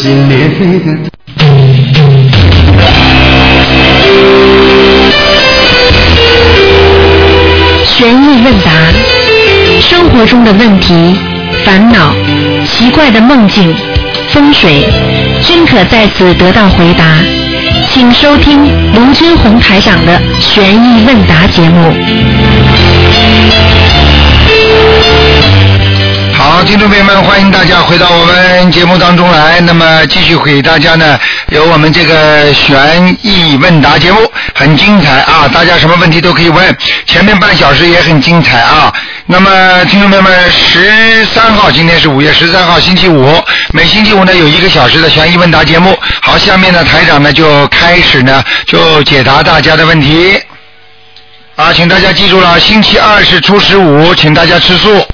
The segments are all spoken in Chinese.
心裂的。悬疑问答，生活中的问题、烦恼、奇怪的梦境、风水，均可在此得到回答。请收听卢军红台长的悬疑问答节目。好，听众朋友们，欢迎大家回到我们节目当中来。那么继续给大家呢，有我们这个悬疑问答节目，很精彩啊！大家什么问题都可以问，前面半小时也很精彩啊。那么听众朋友们，十三号，今天是五月十三号，星期五，每星期五呢有一个小时的悬疑问答节目。好，下面呢台长呢就开始呢就解答大家的问题。啊，请大家记住了，星期二是初十五，请大家吃素。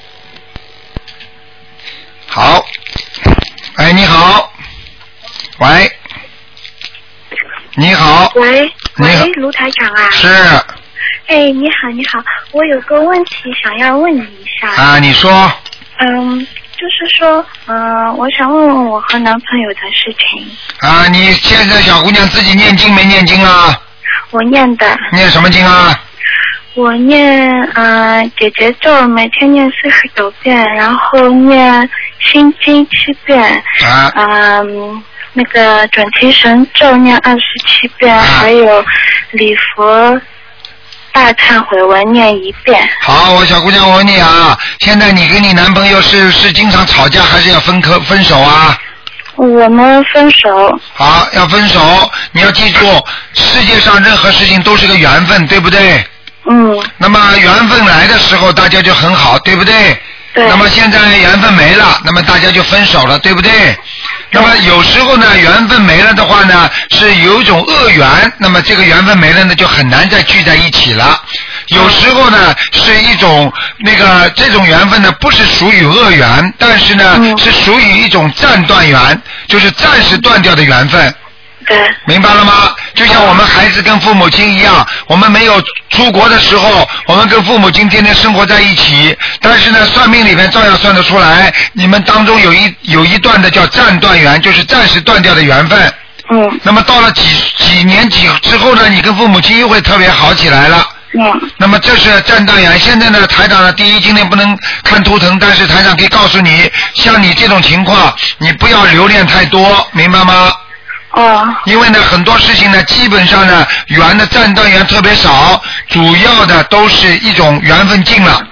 好，哎，你好，喂，你好，喂，你好喂，卢台长啊。是哎，你好，你好，我有个问题想要问你一下。啊，你说嗯，就是说，嗯、我想问问我和男朋友的事情。啊，你现在小姑娘自己念经没念经啊？我念的，念什么经啊？我念嗯、呃姐姐咒，每天念四十九遍，然后念心经七遍，啊嗯、那个准提神咒念二十七遍，还有礼佛大忏悔文念一遍。好，我小姑娘，我问你啊，现在你跟你男朋友是是经常吵架，还是要分科分手啊？我们分手，好，要分手，你要记住，世界上任何事情都是个缘分，对不对？嗯，那么缘分来的时候，大家就很好，对不对？对。那么现在缘分没了，那么大家就分手了，对不对？那么有时候呢，缘分没了的话呢，是有一种恶缘，那么这个缘分没了呢，就很难再聚在一起了。有时候呢，是一种那个这种缘分呢，不是属于恶缘，但是呢，是属于一种暂断缘，就是暂时断掉的缘分。对。明白了吗？就像我们孩子跟父母亲一样，我们没有出国的时候，我们跟父母亲天天生活在一起，但是呢，算命里面照样算得出来，你们当中有一有一段的叫暂断缘，就是暂时断掉的缘分。嗯。那么到了几几年几之后呢，你跟父母亲又会特别好起来了。嗯。那么这是暂断缘。现在呢，台长呢，第一今天不能看图腾，但是台长可以告诉你，像你这种情况，你不要留恋太多，明白吗？哦。因为呢，很多事情呢，基本上呢，缘的暂断缘特别少，主要的都是一种缘分尽了，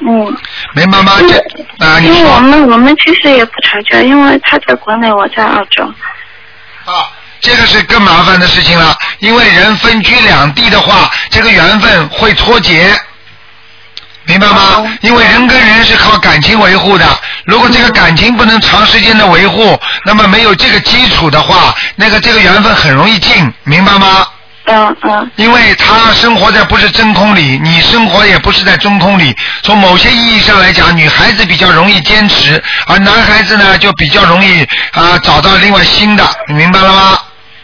嗯。明白吗？这啊，你因为我们我们其实也不吵架，因为他在国内，我在澳洲。啊，这个是更麻烦的事情了。因为人分居两地的话，这个缘分会脱节，明白吗？因为人跟人是靠感情维护的，如果这个感情不能长时间的维护，那么没有这个基础的话，那个这个缘分很容易尽，明白吗？嗯嗯。因为他生活在不是真空里，你生活也不是在真空里。从某些意义上来讲，女孩子比较容易坚持，而男孩子呢就比较容易啊、找到另外新的，你明白了吗？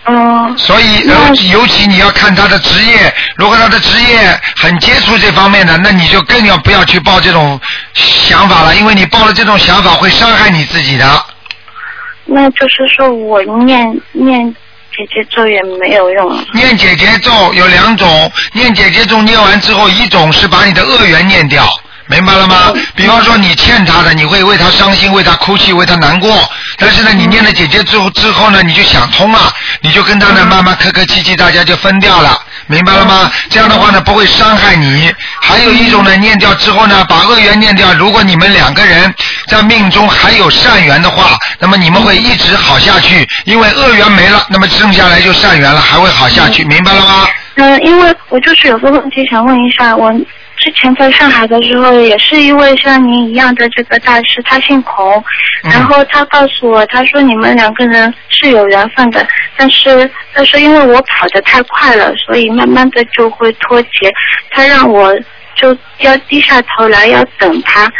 嗯。所以尤尤其你要看他的职业，如果他的职业很接触这方面的，那你就更要不要去抱这种想法了，因为你抱了这种想法会伤害你自己的。那就是说我念念姐姐咒也没有用。念姐姐咒有两种，念姐姐咒念完之后，一种是把你的恶缘念掉，明白了吗？比方说你欠他的，你会为他伤心，为他哭泣，为他难过。但是呢，你念了姐姐之后之后呢，你就想通了，你就跟他呢慢慢客客气气，大家就分掉了。明白了吗？这样的话呢，不会伤害你。还有一种呢，念掉之后呢，把恶缘念掉。如果你们两个人在命中还有善缘的话，那么你们会一直好下去。因为恶缘没了，那么剩下来就善缘了，还会好下去。明白了吗？嗯，因为我就是有个问题想问一下，我之前在上海的时候，也是一位像您一样的这个大师，他姓孔，然后他告诉我，他说你们两个人是有缘分的，但是他说因为我跑得太快了，所以慢慢的就会脱节，他让我就要低下头来要等他。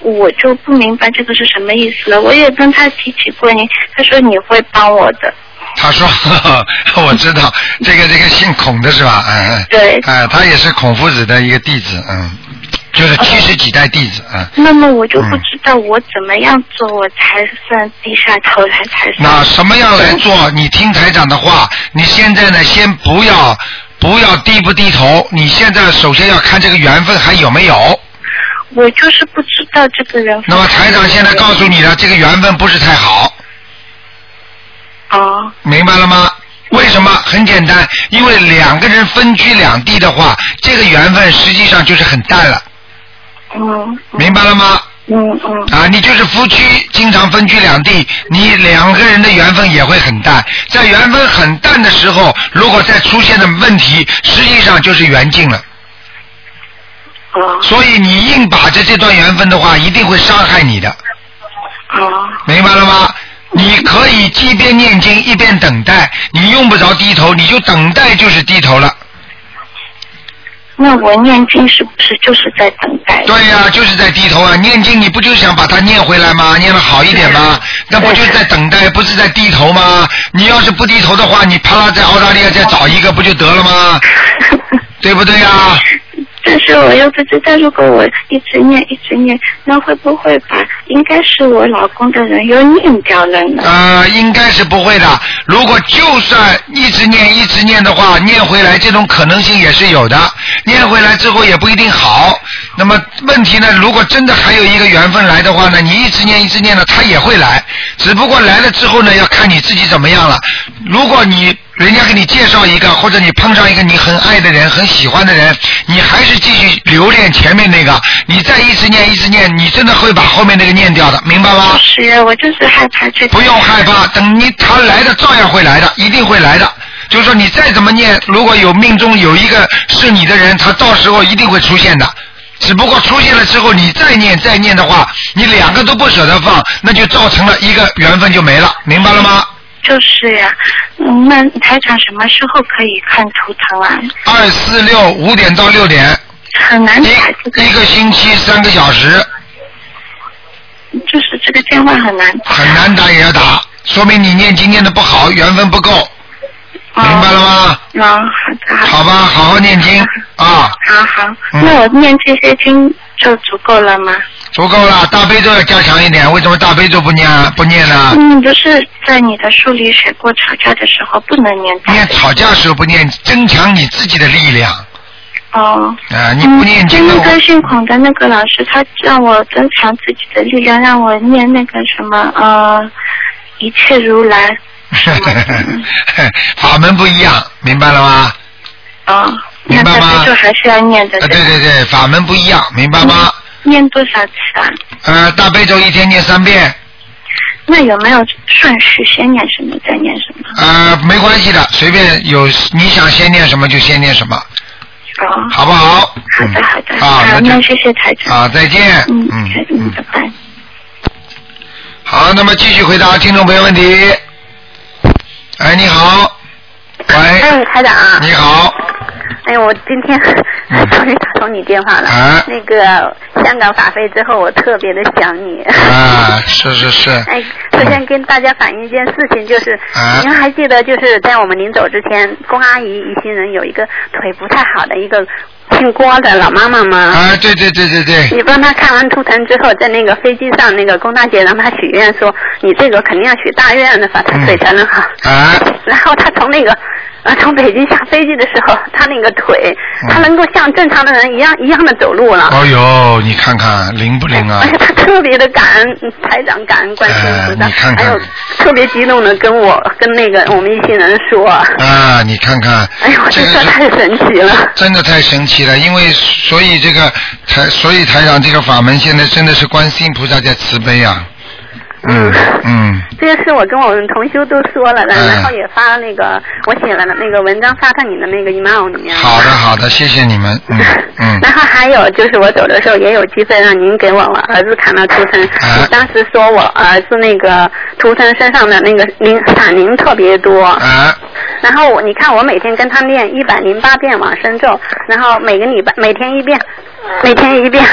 我就不明白这个是什么意思了。我也跟他提起过您，他说你会帮我的。他说：“呵 呵我知道 这个这个姓孔的是吧？嗯嗯。对。哎、他也是孔夫子的一个弟子，嗯。就是七十几代弟子，嗯。那么我就不知道我怎么样做，我才算低下头来才算。那什么样来做？你听台长的话，你现在呢，先不要不要低不低头，你现在首先要看这个缘分还有没有。我就是不知道这个人。那么台长现在告诉你了，这个缘分不是太好。哦。明白了吗？为什么？很简单，因为两个人分居两地的话，这个缘分实际上就是很淡了。嗯。明白了吗？嗯嗯。啊，你就是夫妻经常分居两地，你两个人的缘分也会很淡。在缘分很淡的时候，如果再出现的问题，实际上就是缘尽了。哦。所以你硬把着这段缘分的话，一定会伤害你的。哦。明白了吗？你可以一边念经一边等待，你用不着低头，你就等待就是低头了。那我念经是不是就是在等待？对呀、就是在低头啊！念经你不就想把它念回来吗？念的好一点吗？那不就是在等待，不是在低头吗？你要是不低头的话，你啪啦在澳大利亚再找一个不就得了吗？对不对呀、但是我又不知道，如果我一直念一直念，那会不会把应该是我老公的人又念掉了呢？呃，应该是不会的。如果就算一直念一直念的话，念回来这种可能性也是有的。念回来之后也不一定好。那么问题呢？如果真的还有一个缘分来的话呢，你一直念一直念呢，他也会来。只不过来了之后呢，要看你自己怎么样了。如果你人家给你介绍一个，或者你碰上一个你很爱的人、很喜欢的人，你还是继续留恋前面那个，你再一直念一直念，你真的会把后面那个念掉的，明白吗？是，我就是害怕这。不用害怕，等你他来的照样会来的，一定会来的。就是说你再怎么念，如果有命中有一个是你的人，他到时候一定会出现的。只不过出现了之后，你再念再念的话，你两个都不舍得放，那就造成了一个缘分就没了，明白了吗？就是呀，嗯，那台长什么时候可以看图腾啊？二四六五点到六点，很难打这个，一个星期三个小时，就是这个电话很难。打。很难打也要打，说明你念经念的不好，缘分不够，明白了吗？哦，好的，好吧，好好念经啊，好好，嗯。那我念这些经就足够了吗？足够了。大悲咒要加强一点，为什么大悲咒不念啊不念呢？嗯，不是在你的书里写过，吵架的时候不能念大念悲吵架时候不念，增强你自己的力量哦。啊！你不念嗯，经那个姓孔的那个老师，他让我增强自己的力量，让我念那个什么呃，一切如来。法门不一样，明白了吗？哦，那明白吗大悲咒还是要念的。啊，对对对，法门不一样，明白吗？念多少次啊？呃，大悲咒一天念三遍，那有没有顺序，先念什么再念什么？呃，没关系的，随便有你想先念什么就先念什么，哦，好不好？好的好的，啊，好，那那谢谢台长。啊，再见。嗯嗯嗯，拜拜。好，那么继续回答听众朋友问题。哎，你好，喂，哎，台长啊，你好，哎，我今天嗯 终于打通你电话了。啊那个香港法会之后，我特别的想你。啊，是是是，哎，首先跟大家反映一件事情，就是、啊您还记得，就是在我们临走之前，龚阿姨一行人有一个腿不太好的一个姓郭的老妈妈吗？啊，对对对对对，你帮她看完图腾之后，在那个飞机上，那个龚大姐让她许愿说，你这个肯定要许大愿的，把她腿才能好。啊，然后他从那个呃从北京下飞机的时候，他那个腿，嗯他能够像正常的人一样一样的走路了。哦呦，你看看灵不灵啊哎呀他特别的感恩嗯台长，感恩观世音菩萨，还有特别激动的跟我跟那个我们一行人说，啊，你看看，哎呦，这个这个太神奇了。真的太神奇了，因为所以这个台，所以台长这个法门现在真的是观世音菩萨在慈悲啊。嗯嗯，这个是我跟我们同修都说了的，嗯。然后也发那个我写了那个文章发到你的那个 email 里面了。好的好的，谢谢你们，嗯 嗯。然后还有就是我走的时候也有机会让您给我我儿子看到图腾，啊。你当时说我儿子那个图腾身上的那个灵闪灵特别多，啊。然后我你看我每天跟他念一百零八遍往生咒，然后每个礼拜每天一遍，每天一遍，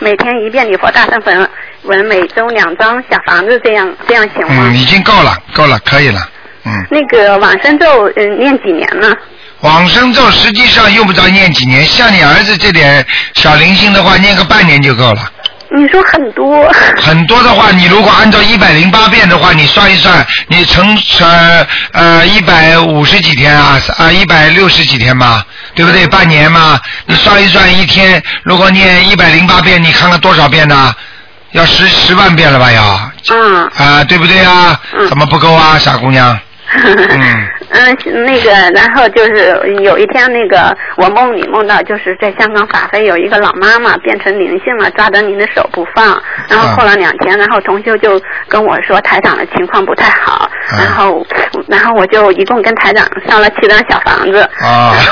每天一遍礼佛大圣文文，每周两张小房子，这样这样行吗？嗯，已经够了够了，可以了，嗯，那个往生咒嗯念几年呢？往生咒实际上用不着念几年，像你儿子这点小灵性的话，念个半年就够了。你说很多，很多的话，你如果按照一百零八遍的话，你算一算，你乘呃呃一百五十几天啊啊一百六十几天嘛，对不对？半年嘛，你算一算，一天如果念一百零八遍，你看看多少遍呢？要十十万遍了吧？要嗯啊，对不对啊？嗯怎么不够啊，傻姑娘？嗯嗯，那个，然后就是有一天，那个我梦里梦到，就是在香港法会有一个老妈妈变成灵性了，抓着您的手不放，然后过了两天，然后同修就跟我说台长的情况不太好，嗯然后然后我就一共跟台长上了七张小房子，啊。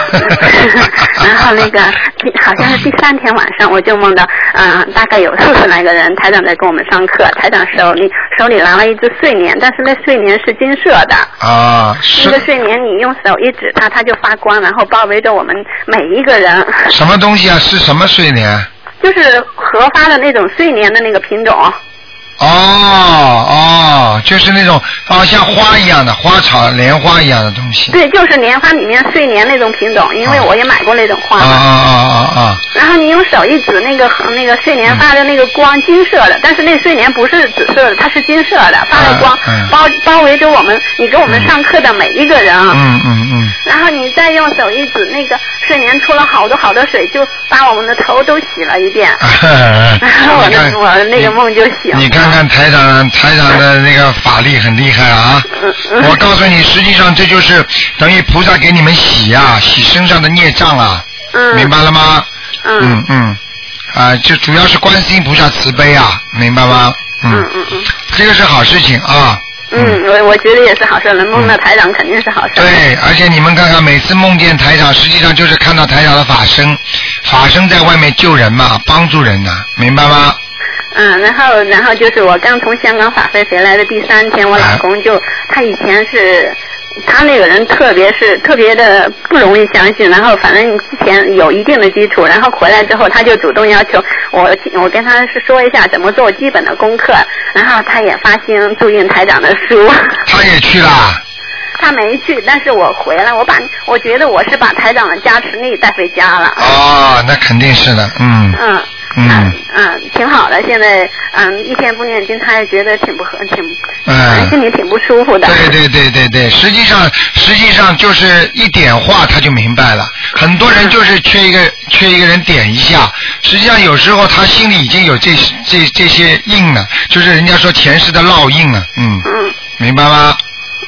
然后那个第好像是第三天晚上，我就梦到，嗯、大概有四十来个人，台长在跟我们上课，台长手里手里拿了一只睡莲，但是那睡莲是金色的。啊，是那个睡莲，你用手一指它，它就发光，然后包围着我们每一个人，什么东西啊？是什么睡莲？就是合发的那种睡莲的那个品种。哦哦，就是那种啊，像花一样的花草莲花一样的东西。对，就是莲花里面睡莲那种品种，因为我也买过那种花啊啊嘛。啊啊啊！然后你用手一指，那个那个睡莲发的那个光金色的，但是那睡莲不是紫色的，它是金色的，发的光嗯嗯包包围着我们，你给我们上课的每一个人。嗯嗯嗯。然后你再用手一指，那个睡眠出了好多好多水，就把我们的头都洗了一遍。我的我的那个梦就醒了。你看看台长台长的那个法力很厉害啊！我告诉你，实际上这就是等于菩萨给你们洗啊，洗身上的孽障啊，嗯，明白了吗？嗯嗯嗯，啊，就主要是观世音菩萨慈悲啊，明白吗？嗯嗯嗯这个是好事情啊。嗯，我我觉得也是好事，能梦到台长肯定是好事。对，而且你们看看，每次梦见台长，实际上就是看到台长的法身，法身在外面救人嘛，帮助人呐、明白吗？嗯，然后然后就是我刚从香港法会回来的第三天，我老公就他以前是。他那个人特别是特别的不容易相信，然后反正之前有一定的基础，然后回来之后他就主动要求我，我跟他是说一下怎么做基本的功课，然后他也发心注印台长的书。他也去了。他没去，但是我回来，我把我觉得我是把台长的加持力带回家了。哦，那肯定是的，嗯。嗯。嗯嗯，挺好的。现在嗯，一天不念经，他也觉得挺不合，挺，嗯心里挺不舒服的。对对对对对，实际上实际上就是一点化他就明白了。很多人就是缺一个缺一个人点一下，实际上有时候他心里已经有这这这些印了，就是人家说前世的烙印了，嗯，嗯明白吗？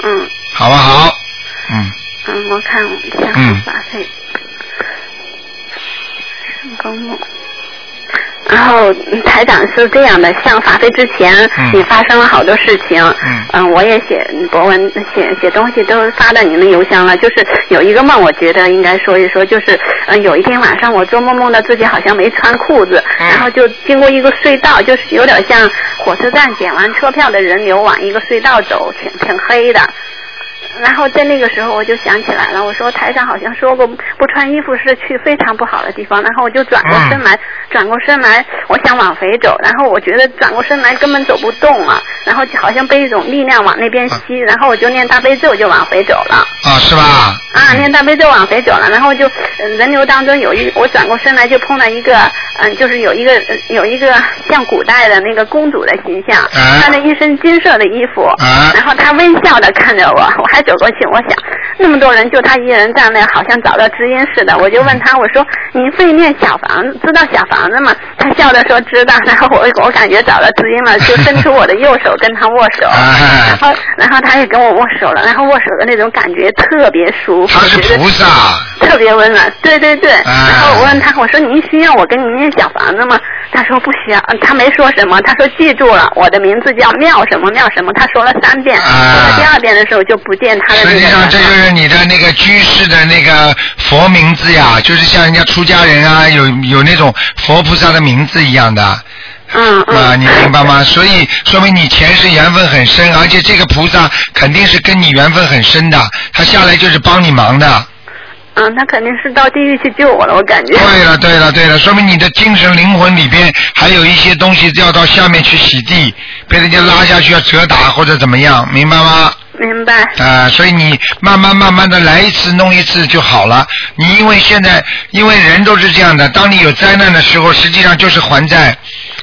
嗯好不好？嗯，嗯，我看我香嗯港法会，成功梦。然后嗯台长是这样的，像法会之前，嗯你发生了好多事情，嗯我也写博文写写东西都发到你们邮箱了。就是有一个梦，我觉得应该说一说，就是嗯、有一天晚上我做梦梦到自己好像没穿裤子，嗯然后就经过一个隧道，就是有点像火车站捡完车票的人流往一个隧道走，挺挺黑的。然后在那个时候我就想起来了，我说台上好像说过不穿衣服是去非常不好的地方，然后我就转过身来，转过身来，我想往回走，然后我觉得转过身来根本走不动了，然后就好像被一种力量往那边吸，然后我就念大悲咒就往回走了。啊，是吧？啊，念大悲咒往回走了，然后就、呃人流当中有一，我转过身来就碰到一个，嗯、就是有一个呃有一个像古代的那个公主的形象，啊穿着一身金色的衣服，啊然后她微笑的看着我，我还走过去，我想那么多人就他一人站那，好像找到知音似的，我就问他，我说您会念小房子，知道小房子吗？他笑着说知道，然后我我感觉找到知音了，就伸出我的右手跟他握手，啊。然后然后他也跟我握手了，然后握手的那种感觉特别舒服，他是觉得菩萨，特别温暖，对对对。啊。然后我问他，我说您需要我跟您念小房子吗？他说不需要，他没说什么，他说记住了，我的名字叫妙什么妙什么，他说了三遍。啊。第二遍的时候就不见他的那个实际上这就。是你的那个居士的那个佛名字呀，就是像人家出家人啊，有有那种佛菩萨的名字一样的。嗯嗯。啊，你明白吗？所以说明你前世缘分很深，而且这个菩萨肯定是跟你缘分很深的，他下来就是帮你忙的。嗯，他肯定是到地狱去救我了，我感觉。对了，对了，对了，说明你的精神灵魂里边还有一些东西要到下面去洗地，被人家拉下去要折打或者怎么样，明白吗？明白。啊、所以你慢慢慢慢的来一次弄一次就好了。你因为现在因为人都是这样的，当你有灾难的时候，实际上就是还债。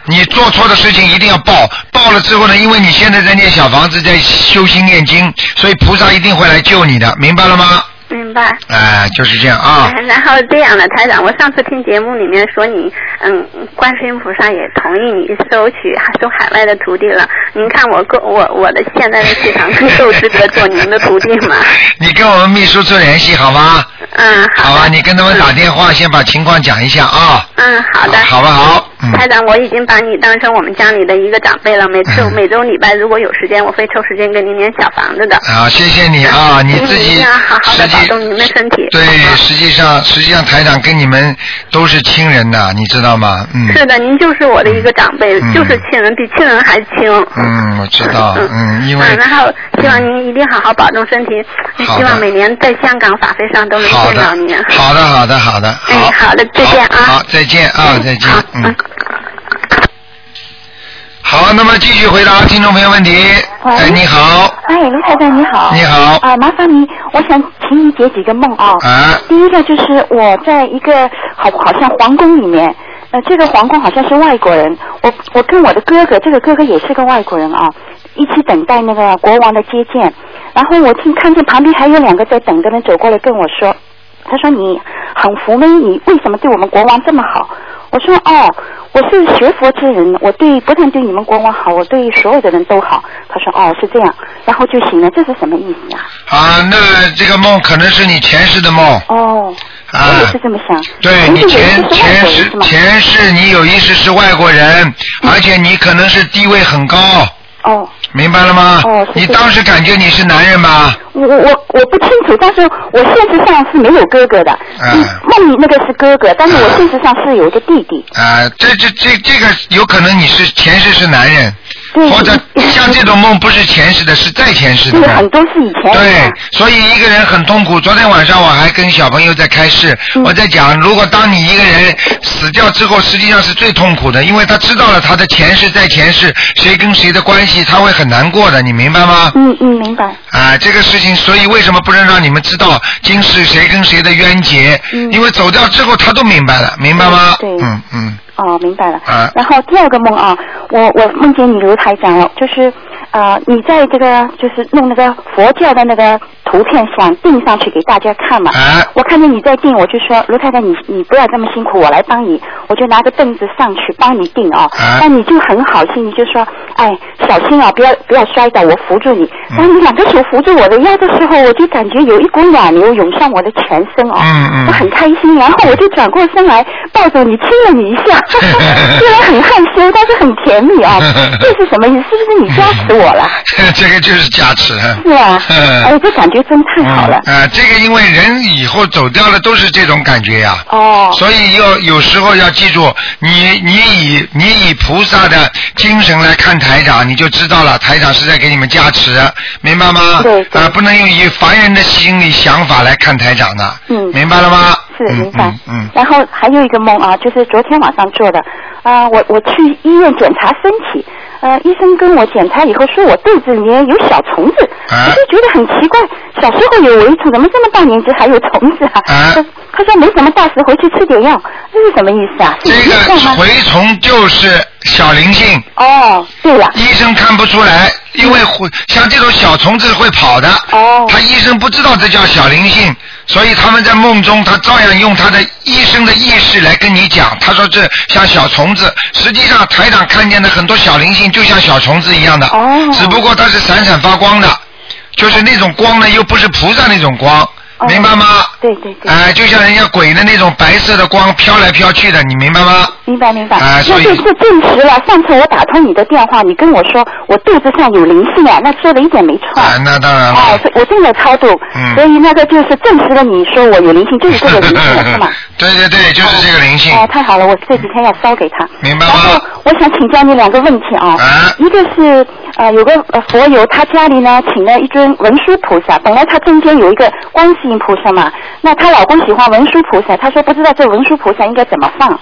你做错的事情一定要报，报了之后呢，因为你现在在念小房子，在修心念经，所以菩萨一定会来救你的，明白了吗？明白。哎、就是这样啊。哎 然后这样的台长，我上次听节目里面说你，嗯，观世音菩萨也同意你收取收海外的徒弟了。您看我够我我的现在的气场够资格做您的徒弟吗？你跟我们秘书做联系好吗？嗯，好啊，的。你跟他们打电话，先把情况讲一下啊。嗯，好的。好不好？嗯。台长，我已经把你当成我们家里的一个长辈了。每次、嗯每周礼拜如果有时间，我会抽时间给您念小房子的。啊，谢谢你啊，你自己您一定要好好的保重您的身体。对，实际上实际上台长跟你们都是亲人呐，你知道吗？嗯。是的，您就是我的一个长辈，嗯就是亲人，比亲人还亲。嗯，我知道，嗯，因为嗯，然后希望您一定好好保重身体，希望每年在香港法会上都能见到您。，好的，好的，好的，哎好的再见啊好，再见啊，嗯再见好，嗯。好，那么继续回答听众朋友问题。喂哎，你好，哎，卢太太你好。你好啊，麻烦你，我想请你解几个梦啊。啊第一个就是我在一个好好像皇宫里面，呃，这个皇宫好像是外国人，我我跟我的哥哥，这个哥哥也是个外国人啊，一起等待那个国王的接见。然后我听看见旁边还有两个在等的人走过来跟我说，他说你很服吗？你为什么对我们国王这么好？我说哦，我是学佛之人，我对不但对你们国王好，我对所有的人都好。他说哦是这样，然后就醒了，这是什么意思啊？啊，那这个梦可能是你前世的梦哦，啊我也是这么想。对你前前世？前世你有意识是外国人，而且你可能是地位很高，哦，明白了吗？你当时感觉你是男人吗？我我我不清楚，但是我现实上是没有哥哥的。嗯嗯，梦里那个是哥哥，但是我嗯现实上是有一个弟弟。啊，这这这这个有可能你是前世是男人，对或者嗯像这种梦不是前世的，是在前世的很。多是以前的对，所以一个人很痛苦。昨天晚上我还跟小朋友在开示，嗯我在讲，如果当你一个人死掉之后，实际上是最痛苦的，因为他知道了他的前世在前世谁跟谁的关系，他会很难过的，你明白吗？嗯嗯，明白。啊，这个事情，所以为什么不能让你们知道今世谁跟谁的冤结？嗯因为走掉之后他都明白了，明白吗？对对嗯嗯。哦，明白了。啊然后第二个梦啊，我我梦见你刘台长了，就是啊、呃你在这个就是弄那个佛教的那个图片，想定上去给大家看嘛。啊我看见你在定，我就说卢太太，你你不要这么辛苦，我来帮你，我就拿个凳子上去帮你定啊。啊那你就很好心，你就说，哎，小心啊，不要不要摔倒，我扶住你。嗯然后你两个手扶住我的腰的时候，我就感觉有一股暖流涌上我的全身啊。嗯嗯我很开心，然后我就转过身来抱着你亲了你一下，虽然很害羞，但是很甜蜜啊。这是什么意思？是不是你加持我了？这个就是加持。是啊，嗯哎，这感觉真太好了。嗯啊、这个因为人以后走掉了都是这种感觉呀。哦，所以要有时候要记住，你你以你以菩萨的精神来看台长，你就知道了，台长是在给你们加持，明白吗？对对啊、不能用以凡人的心理想法来看台长的。嗯明白了吗？嗯是明白。嗯嗯。然后还有一个梦啊，就是昨天晚上做的。啊、我我去医院检查身体，呃，医生跟我检查以后说我肚子里面有小虫子，啊我就觉得很奇怪，小时候有蛔虫，怎么这么大年纪还有虫子啊？啊 他他说没什么大事，回去吃点药，这是什么意思啊？这个？蛔虫就是小灵性。哦，对了，医生看不出来，因为会像这种小虫子会跑的，哦。他医生不知道这叫小灵性，所以他们在梦中，他照样用他的医生的意识来跟你讲，他说这像小虫子，实际上台长看见的很多小灵性就像小虫子一样的，哦。只不过它是闪闪发光的，就是那种光呢又不是菩萨那种光，哦明白吗？对对对。哎、就像人家鬼的那种白色的光飘来飘去的，你明白吗？明白明白，啊所以那这是证实了。上次我打通你的电话，你跟我说我肚子上有灵性啊，那说的一点没错。啊，那当然了。哦，我正在超度，嗯所以那个就是证实了你说我有灵性，就是这个灵性了，是吗？对对对，就是这个灵性。哦，太好了，我这几天要烧给他。明白吗然后我想请教你两个问题啊，啊一个是呃有个呃佛友，他家里呢请了一尊文殊菩萨，本来他中间有一个菩萨嘛，那她老公喜欢文殊菩萨，她说不知道这文殊菩萨应该怎么放。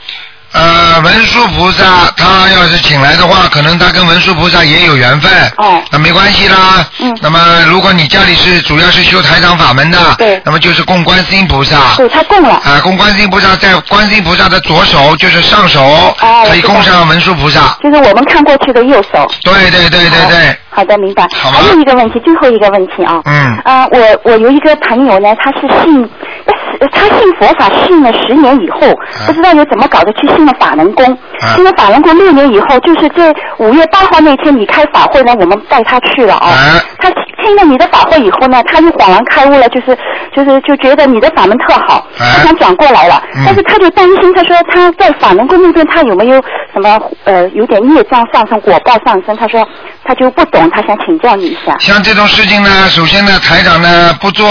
呃，文殊菩萨他要是请来的话，可能他跟文殊菩萨也有缘分。哦那没关系啦。嗯那么如果你家里是主要是修台长法门的，对那么就是供观世音菩萨。对他供了。啊，供观世音菩萨在观世音菩萨的左手就是上手，哦可以供上文殊菩萨。就是我们看过去的右手。对对对对对，好的，明白。还有一个问题，最后一个问题啊。嗯啊、我我有一个朋友呢，他是信，呃他信佛法信了十年以后，不知道又怎么搞的去信了法轮功。啊信了法轮功六年以后，就是在五月八号那天你开法会呢，我们带他去了啊。啊他听了你的法会以后呢，他就恍然开悟了，就是就是就觉得你的法门特好，啊他想转过来了，嗯但是他就担心，他说他在法轮功那边他有没有什么呃有点业障上升、果报上升，他说他就不懂，他想请教你一下。像这种事情呢，首先呢，台长呢不做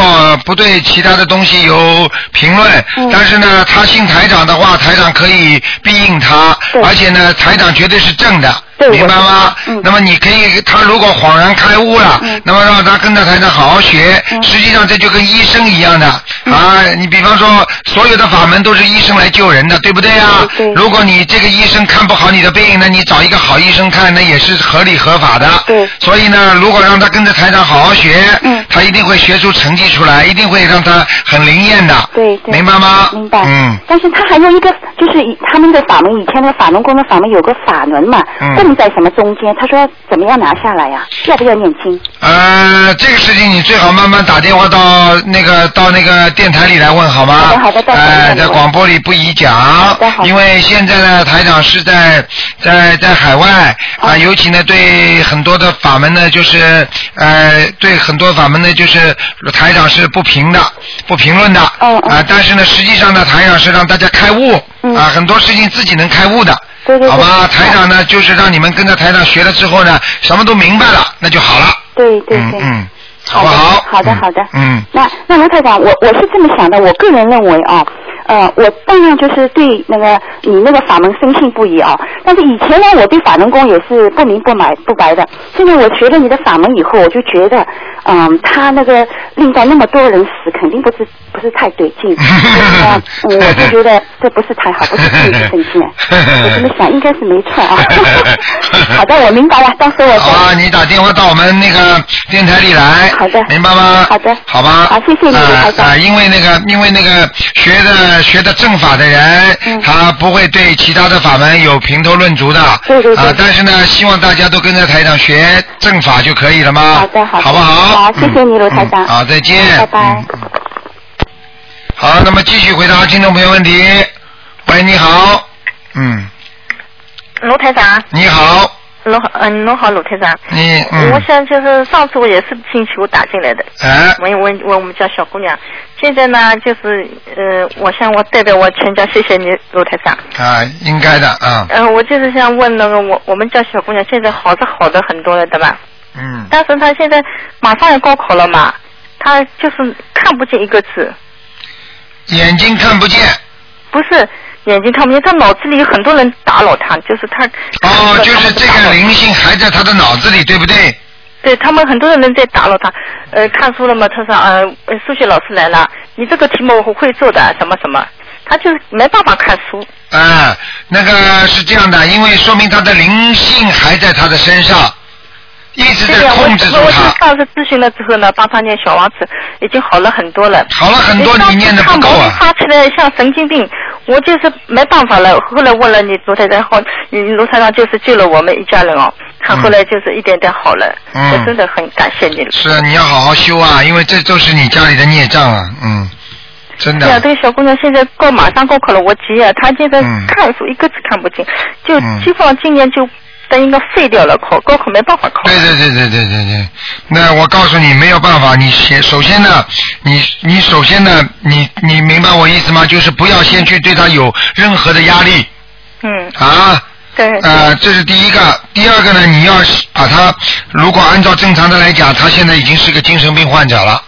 不对其他的东西有评论，嗯但是呢，他信台长的话，台长可以庇应他，而且呢，台长绝对是正的。对明白吗那么你可以，他如果恍然开悟了，嗯那么让他跟着台长好好学。嗯实际上这就跟医生一样的、啊！你比方说，所有的法门都是医生来救人的，对不对啊？对对如果你这个医生看不好你的病，那你找一个好医生看，那也是合理合法的。对所以呢，如果让他跟着台长好好学，嗯他一定会学出成绩出来，一定会让他很灵验的。对对，明白吗？明白。嗯。但是他还有一个，就是他们的法门，以前的法轮功的法门有个法轮嘛，嗯供在什么中间？他说怎么样拿下来呀、要不要念经？呃，这个事情你最好慢慢打电话到那个到那个电台里来问好吗？好的好的哎呃，在广播里不宜讲因为现在呢，台长是在在在海外啊、哦尤其呢对很多的法门呢，就是呃对很多法门呢，就是台长是不评的，不评论的。嗯嗯啊，但是呢，实际上呢，台长是让大家开悟、嗯啊，很多事情自己能开悟的。对对对好吧，台长呢，就是让你们跟着台长学了之后呢，什么都明白了，那就好了。对对对。嗯嗯，好不好？嗯好的好的嗯，那那卢台长，我我是这么想的，我个人认为啊，呃，我当然就是对那个你那个法门深信不疑啊。但是以前呢，我对法轮功也是不明不白不白的。现在我学了你的法门以后，我就觉得，嗯，他那个令到那么多人死，肯定不是不是太对劲。我就觉得这不是太好，不是正气正气。我这么想，应该是没错啊。好的，我明白了，到时候我好啊，你打电话到我们那个电台里来。好的明白吗？好的好吧。好谢谢你啊台长啊，因为那个，因为那个学的学的正法的人，嗯他不会对其他的法门有评头论足的。对对对啊，但是呢，希望大家都跟着台长学正法就可以了吗？好的好的好不好？好谢谢你嗯卢台长嗯好，再见。拜拜嗯好，那么继续回答听众朋友问题。喂，你好。嗯，卢台长，你好，卢好，嗯，卢好，卢台长。你嗯。我想就是上次我也是星期五打进来的，哎。问问问我们家小姑娘。现在呢，就是呃，我想我代表我全家谢谢你，鲁台长。啊，应该的啊，嗯、我就是想问那个我我们家小姑娘现在好是好的很多了，对吧？嗯，但是她现在马上要高考了嘛，她就是看不见一个字，眼睛看不见，不是眼睛看不见，他脑子里有很多人打扰他，就是他。哦，就是这个灵。性还在他的脑子里，对不对？对他们很多人在打扰他，呃，看书了嘛？他说呃，呃数学老师来了，你这个题目我会做的，什么什么，他就是没办法看书。啊，那个是这样的，因为说明他的灵性还在他的身上，一直在控制住我。上次咨询了之后呢，帮他念小王子，已经好了很多了。好了很多，你念的不够啊。发起来像神经病，我就是没办法了。后来问了你卢太太后，你卢太太就是救了我们一家人哦。他后来就是一点点好了，嗯我真的很感谢你了。是啊，你要好好修啊，因为这都是你家里的孽障啊，嗯，真的对呀、的。这个小姑娘现在高马上高考了，我急啊！她现在嗯看书一个字看不进，就嗯基本上今年就等于个废掉了考高考没办法考。对对对对对对对，那我告诉你没有办法，你先首先呢，你你首先呢，你你明白我意思吗？就是不要先去对他有任何的压力嗯，啊，对。呃，这是第一个。第二个呢，你要把他，如果按照正常的来讲，他现在已经是个精神病患者了，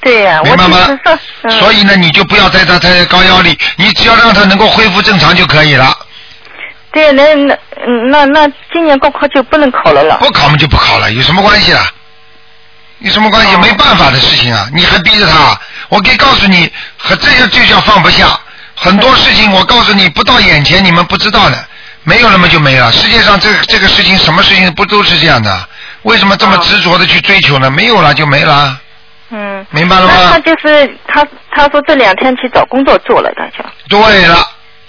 对呀、我明白吗所以呢，你就不要在他太高压力，你只要让他能够恢复正常就可以了。对，那那嗯那那今年高考就不能考了了。不考嘛就不考了，有什么关系啊？有什么关系？哦没办法的事情啊！你还逼着他，我可以告诉你，和这个就叫放不下。很多事情我告诉你，不到眼前你们不知道的，没有了嘛就没了。世界上这这个事情，什么事情不都是这样的？为什么这么执着的去追求呢？没有了就没了，嗯，明白了那他？就是他他说这两天去找工作做了，他就对了。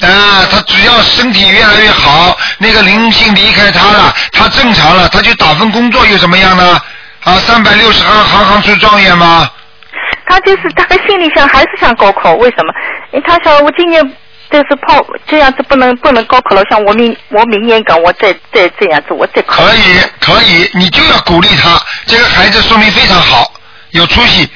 啊，他只要身体越来越好，那个灵性离开他了，他正常了，他去打份工作又怎么样呢？啊，三百六十行，行行出状元吗？他就是他心里想还是想高考，为什么？因为他想我今年就是泡这样子不能不能高考了，像我明我明年搞我再再这样子我再考。可以，可以，你就要鼓励他。这个孩子说明非常好，有出息。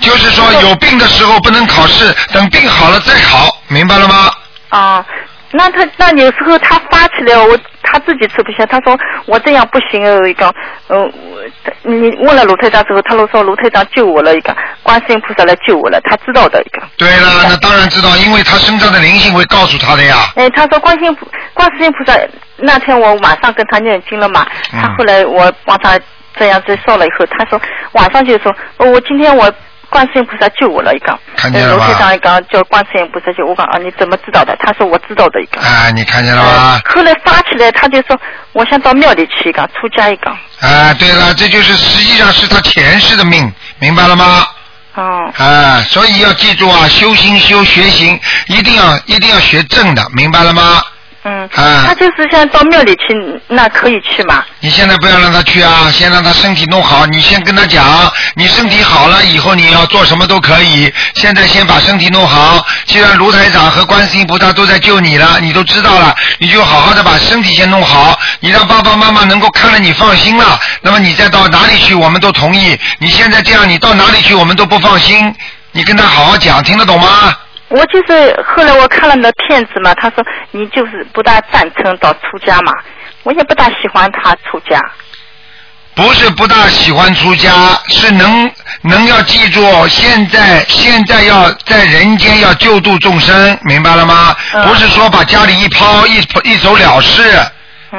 就是说，有病的时候不能考试，等病好了再考，明白了吗？啊，那他那有时候他发起来，我他自己吃不下。他说我这样不行哦，一个，嗯、我你问了卢台长之后，他都说卢台长救我了，一个观世音菩萨来救我了，他知道的一个。对了，那当然知道，因为他身上的灵性会告诉他的呀。哎，他说观世音菩观世音菩萨那天我晚上跟他念经了嘛，嗯他后来我帮他这样子烧了以后，他说晚上就说，哦我今天我观世音菩萨救我了一个。看见了吧卢台长一个叫观世音菩萨救我讲啊，你怎么知道的？他说我知道的一个。啊，你看见了吗？后来发起来，他就说我想到庙里去一个出家一个。啊，对了，这就是实际上是他前世的命，明白了吗？哦。啊，所以要记住啊，修心修学行，一定要一定要学正的，明白了吗？嗯。啊他就是现在到庙里去，那可以去吗？你现在不要让他去啊，先让他身体弄好。你先跟他讲，你身体好了以后你要做什么都可以。现在先把身体弄好。既然卢台长和观世音菩萨都在救你了，你都知道了，你就好好的把身体先弄好。你让爸爸妈妈能够看了你放心了，那么你再到哪里去，我们都同意。你现在这样，你到哪里去我们都不放心。你跟他好好讲，听得懂吗？我就是后来我看了那片子嘛，他说你就是不大赞成到出家嘛，我也不大喜欢他出家。不是不大喜欢出家，是能能要记住，现在现在要在人间要救度众生，明白了吗？嗯不是说把家里一抛一一走了事，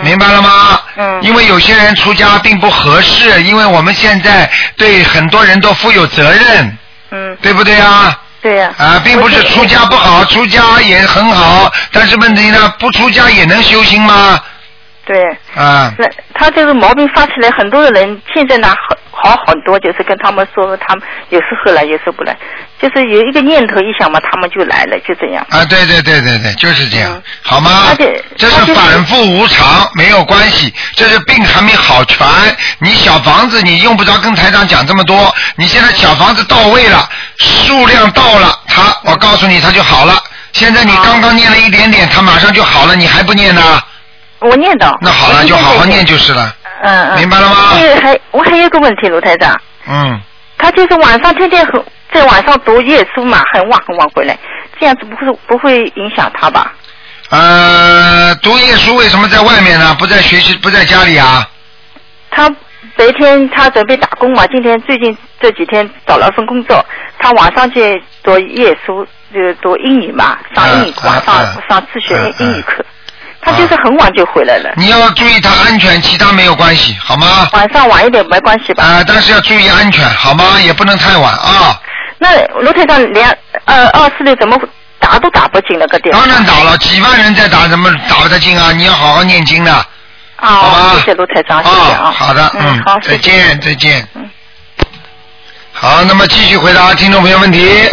明白了吗？嗯因为有些人出家并不合适，因为我们现在对很多人都负有责任，嗯。对不对啊？对呀、啊，并不是出家不好，出家也很好，但是问题呢，不出家也能修心吗？对。啊，那他这个毛病发起来，很多的人现在呢好好很多，就是跟他们说，他们有时候来，有时候不来，就是有一个念头一想嘛，他们就来了，就这样。啊，对对对对对，就是这样，嗯好吗而且？这是反复无常，没有关系，这是病还没好全。你小房子你用不着跟台长讲这么多，你现在小房子到位了，数量到了，他我告诉你他就好了。现在你刚刚念了一点点，他马上就好了，你还不念呢？我念到。那好了，就好好念。就是了。嗯嗯。明白了吗还我还有一个问题，卢台长，嗯，他就是晚上天天很在晚上读夜书嘛，很晚很晚回来，这样子不会不会影响他吧？呃，读夜书为什么在外面呢？不在学习，不在家里啊？他白天他准备打工嘛，今天最近这几天找了份工作，他晚上去读夜书，就读英语嘛，上英语课，上嗯上自学嗯英语课。他就是很晚就回来了，你要注意他安全，其他没有关系，好吗？晚上晚一点没关系吧？啊、但是要注意安全，好吗？也不能太晚啊。那卢台长连呃二四六怎么打都打不进那个电话？当然打了，几万人在打，怎么打不得进啊？你要好好念经的。好啊吧，谢谢卢台长，谢谢啊。好的，嗯，好，再谢谢。见，再见。嗯好，那么继续回答听众朋友问题。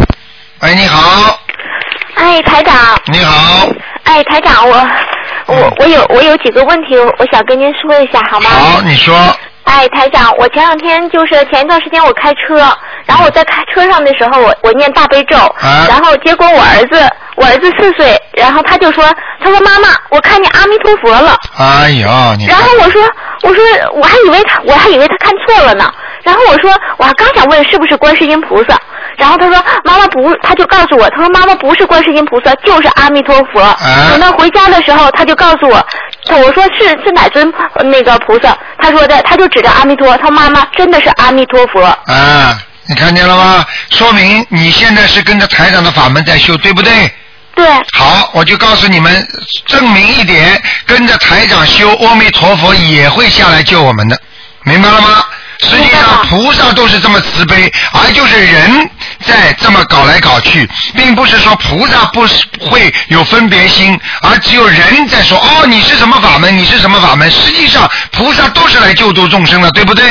喂，你好，哎，台长，你好，哎，台长，我我我有我有几个问题，我想跟您说一下，好吗？好，你说，哎，台长，我前两天就是前一段时间我开车，然后我在开车上的时候，我我念大悲咒，啊然后结果我儿子我儿子四岁，然后他就说，他说妈妈，我看见阿弥陀佛了，哎呦，你然后我说我说我还以为他我还以为他看错了呢，然后我说我还刚想问是不是观世音菩萨，然后他说妈妈不，他就告诉我，他说妈妈不是观世音菩萨，就是阿弥陀佛。等到回家的时候，他就告诉我，他我说是是哪尊呃那个菩萨？他说的，他就指着阿弥陀，他说妈妈真的是阿弥陀佛。啊，你看见了吗？说明你现在是跟着台长的法门在修，对不对？对。好，我就告诉你们，证明一点，跟着台长修，阿弥陀佛也会下来救我们的，明白了吗？实际上菩萨都是这么慈悲，而就是人在这么搞来搞去，并不是说菩萨不是会有分别心，而只有人在说哦你是什么法门，你是什么法门。实际上菩萨都是来救度众生的，对不对？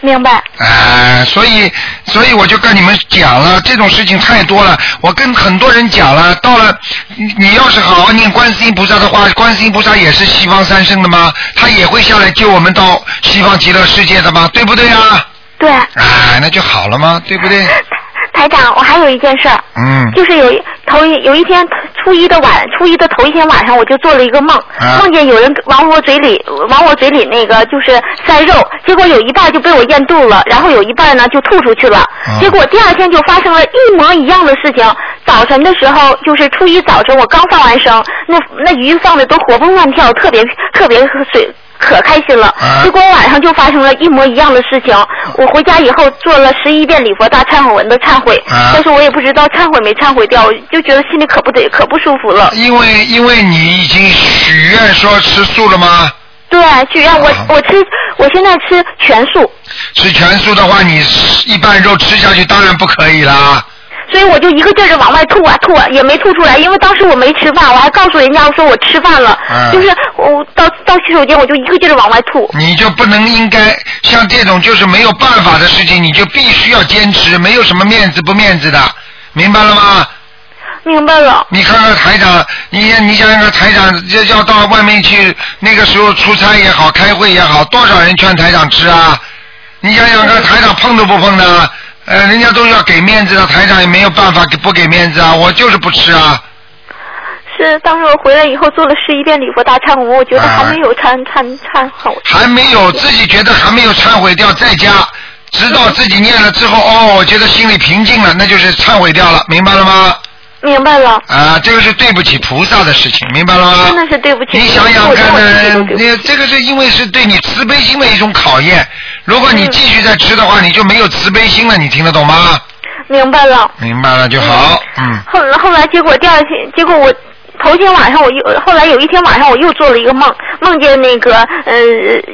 明白。哎，所以，所以我就跟你们讲了，这种事情太多了。我跟很多人讲了，到了你你要是好好念观世音菩萨的话，观世音菩萨也是西方三圣的吗？他也会下来救我们到西方极乐世界的吗？对不对啊？对。哎，那就好了吗？对不对？台长，我还有一件事儿，嗯。就是有一头一有一天初一的晚，初一的头一天晚上，我就做了一个梦，啊梦见有人往我嘴里往我嘴里那个就是塞肉，结果有一半就被我咽肚了，然后有一半呢就吐出去了。啊结果第二天就发生了一模一样的事情。早晨的时候，就是初一早晨，我刚放完生，那那鱼放的都活蹦乱跳，特别特别水。可开心了，啊结果晚上就发生了一模一样的事情。我回家以后做了十一遍礼佛大忏悔文的忏悔，啊但是我也不知道忏悔没忏悔掉，就觉得心里可不得可不舒服了。因为因为你已经许愿说吃素了吗？对，许愿我啊我吃，我现在吃全素，吃全素的话，你一半肉吃下去当然不可以啦。所以我就一个劲儿的往外吐啊吐啊，也没吐出来，因为当时我没吃饭，我还告诉人家我说我吃饭了，嗯就是我到到洗手间我就一个劲儿的往外吐。你就不能应该像这种就是没有办法的事情，你就必须要坚持，没有什么面子不面子的，明白了吗？明白了，你看看台长，你你想想看台长要要到外面去，那个时候出差也好，开会也好，多少人劝台长吃啊？你想想看，台长碰都不碰的，呃，人家都要给面子的，台长也没有办法给不给面子啊，我就是不吃啊。是当时我回来以后做了十一遍礼佛大忏悔文，我觉得还啊没有忏忏忏好。还没有自己觉得还没有忏悔掉，在家直到自己念了之后，哦，我觉得心里平静了，那就是忏悔掉了，明白了吗？明白了，啊，这个是对不起菩萨的事情，明白了吗？真的是对不起。你想想看呢你这个是因为是对你慈悲心的一种考验。如果你继续再吃的话，你就没有慈悲心了，你听得懂吗？明白了。明白了就好，嗯。后后来结果第二天，结果我头天晚上我又后来有一天晚上我又做了一个梦，梦见那个呃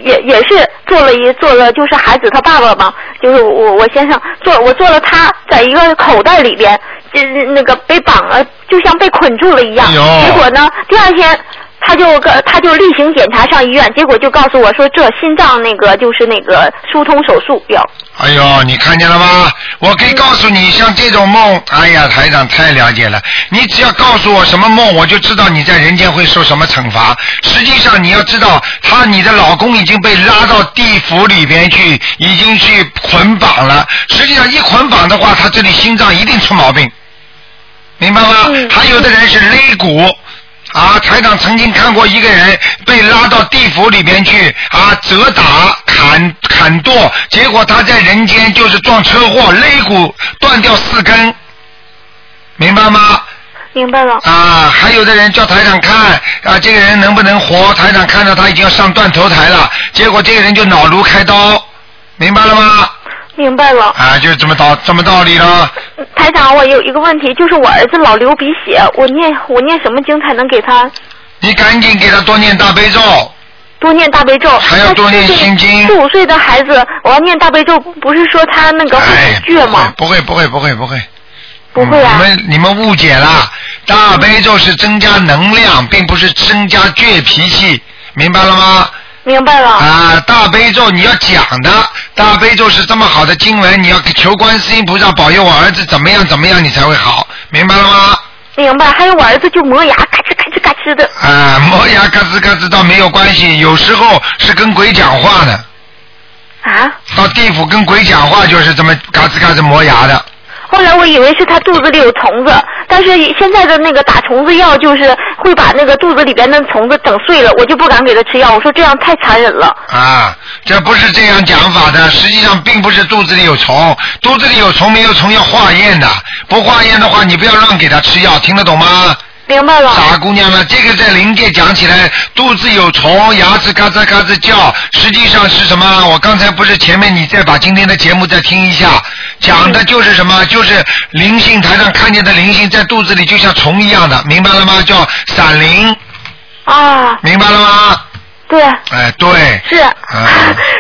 也也是做了一做了就是孩子他爸爸嘛，就是我我先生做我做了他在一个口袋里边，就是那个被绑了，就像被捆住了一样。哎结果呢，第二天。他就个他就例行检查上医院，结果就告诉我说这心脏那个就是那个疏通手术要。哎呦，你看见了吗？我可以告诉你，像这种梦，哎呀，台长太了解了。你只要告诉我什么梦，我就知道你在人间会受什么惩罚。实际上你要知道，他你的老公已经被拉到地府里边去，已经去捆绑了。实际上一捆绑的话，他这里心脏一定出毛病，明白吗？嗯还有的人是肋骨。啊，台长曾经看过一个人被拉到地府里边去啊，责打、砍砍剁，结果他在人间就是撞车祸，肋骨断掉四根，明白吗？明白了。啊，还有的人叫台长看啊，这个人能不能活？台长看到他已经要上断头台了，结果这个人就脑颅开刀，明白了吗？明白了。啊，就是这么道这么道理了。台长，我有一个问题，就是我儿子老流鼻血，我念我念什么经才能给他你赶紧给他多念大悲咒，多念大悲咒？还要多念心经四五岁的孩子，我要念大悲咒，不是说他那个会哎，倔吗？不会不会不会不会。不会啊嗯你们你们误解了，大悲咒是增加能量，并不是增加倔脾气，明白了吗？明白了。啊，大悲咒你要讲的，大悲咒是这么好的经文，你要求观世音菩萨保佑我儿子怎么样怎么样，你才会好，明白了吗？明白。还有我儿子就磨牙，咔哧咔哧咔哧的。啊，磨牙嘎吱嘎吱倒没有关系，有时候是跟鬼讲话的，啊？到地府跟鬼讲话就是这么嘎吱嘎吱磨牙的。后来我以为是他肚子里有虫子，但是现在的那个打虫子药就是会把那个肚子里边的虫子整碎了，我就不敢给他吃药。我说这样太残忍了。啊，这不是这样讲法的，实际上并不是肚子里有虫，肚子里有虫没有虫要化验的，不化验的话你不要乱给他吃药，听得懂吗？明白了。傻姑娘呢，这个在灵界讲起来，肚子有虫，牙齿嘎吱嘎吱叫，实际上是什么？我刚才不是前面你再把今天的节目再听一下，讲的就是什么？就是灵性台上看见的灵性在肚子里就像虫一样的，明白了吗？叫散灵，啊，明白了吗？对。哎，对。是。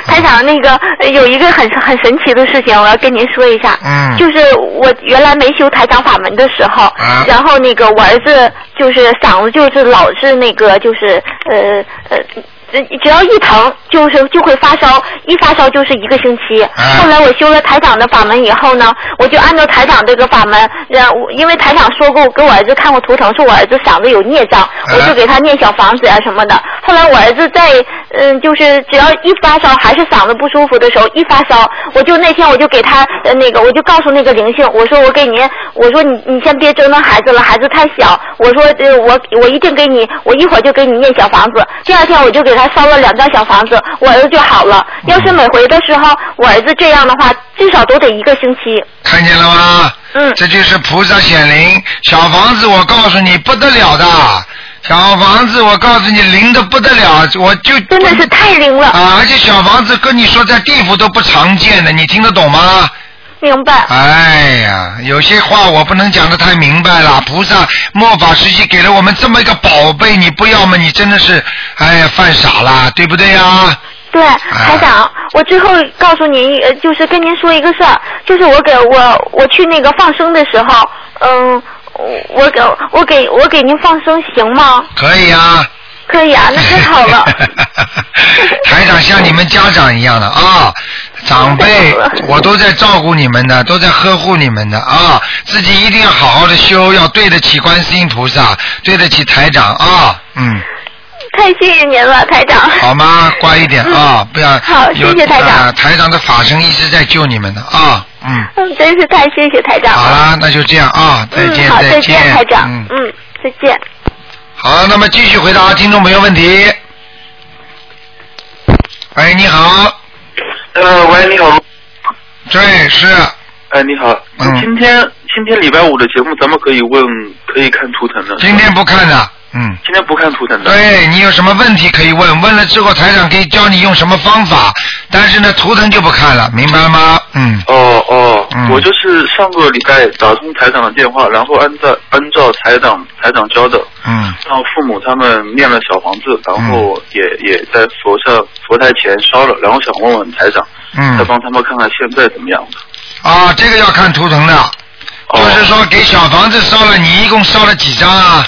台长，那个有一个很很神奇的事情，我要跟您说一下。嗯。就是我原来没修台长法门的时候，啊然后那个我儿子就是嗓子就是老是那个就是呃呃。呃只要一疼，就是就会发烧，一发烧就是一个星期。啊后来我修了台长的法门以后呢，我就按照台长这个法门，然后因为台长说过，给我儿子看过图腾，说我儿子嗓子有孽障，我就给他念小房子啊什么的。后来我儿子在嗯，就是只要一发烧还是嗓子不舒服的时候，一发烧，我就那天我就给他呃那个，我就告诉那个灵性，我说我给您，我说你你先别折腾孩子了，孩子太小，我说呃我我一定给你，我一会儿就给你念小房子。第二天我就给他烧了两张小房子，我儿子就好了。要是每回的时候我儿子这样的话，至少都得一个星期。看见了吗？嗯。这就是菩萨显灵，小房子我告诉你不得了的，小房子我告诉你灵的不得了，我就真的是太灵了。啊！而且小房子跟你说在地府都不常见的，你听得懂吗？明白。哎呀，有些话我不能讲的太明白了。菩萨末法时期给了我们这么一个宝贝，你不要嘛，你真的是哎呀犯傻了，对不对呀？对，台长，我最后告诉您，呃，就是跟您说一个事儿，就是我给我我去那个放生的时候，嗯，我给我给我给您放生行吗？可以啊。可以啊，那太好了。台长像你们家长一样的啊，长辈 我都在照顾你们的，都在呵护你们的啊，自己一定要好好的修，要对得起观世音菩萨，对得起台长啊，嗯。太谢谢您了，台长。好吗？乖一点啊，不要好有谢谢台长啊台长的法身一直在救你们的啊，嗯。嗯，真是太谢谢台长了。好啦，那就这样啊，再见嗯，好，再见，见，台长。嗯，嗯，再见。好，那么继续回答听众朋友问题。喂，你好。呃，喂，你好。对，是。哎，你好。嗯今天今天礼拜五的节目，咱们可以问，可以看图腾的。今天不看的，嗯。今天不看图腾的。对你有什么问题可以问，问了之后台长可以教你用什么方法，但是呢图腾就不看了，明白吗？嗯。哦哦，嗯我就是上个礼拜打通台长的电话，然后按照按照台长台长教的，嗯让父母他们念了小房子，然后也、也在佛上佛台前烧了，然后想问问台长，嗯再嗯。帮他们看看现在怎么样的。啊，这个要看图腾的，哦就是说给小房子烧了，你一共烧了几张啊？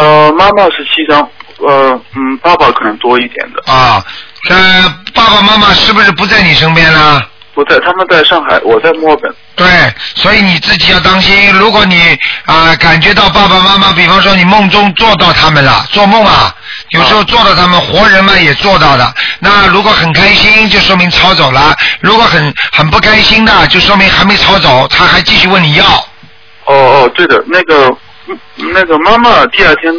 呃，妈妈是七张，呃嗯，爸爸可能多一点的。啊，呃，爸爸妈妈是不是不在你身边呢？不在，他们在上海，我在墨尔本。对，所以你自己要当心。如果你啊、感觉到爸爸妈妈，比方说你梦中做到他们了，做梦啊，有时候做到他们，活人嘛也做到的。那如果很开心，就说明抄走了；如果很很不开心的，就说明还没抄走，他还继续问你要。哦哦，对的，那个嗯 那个妈妈第二天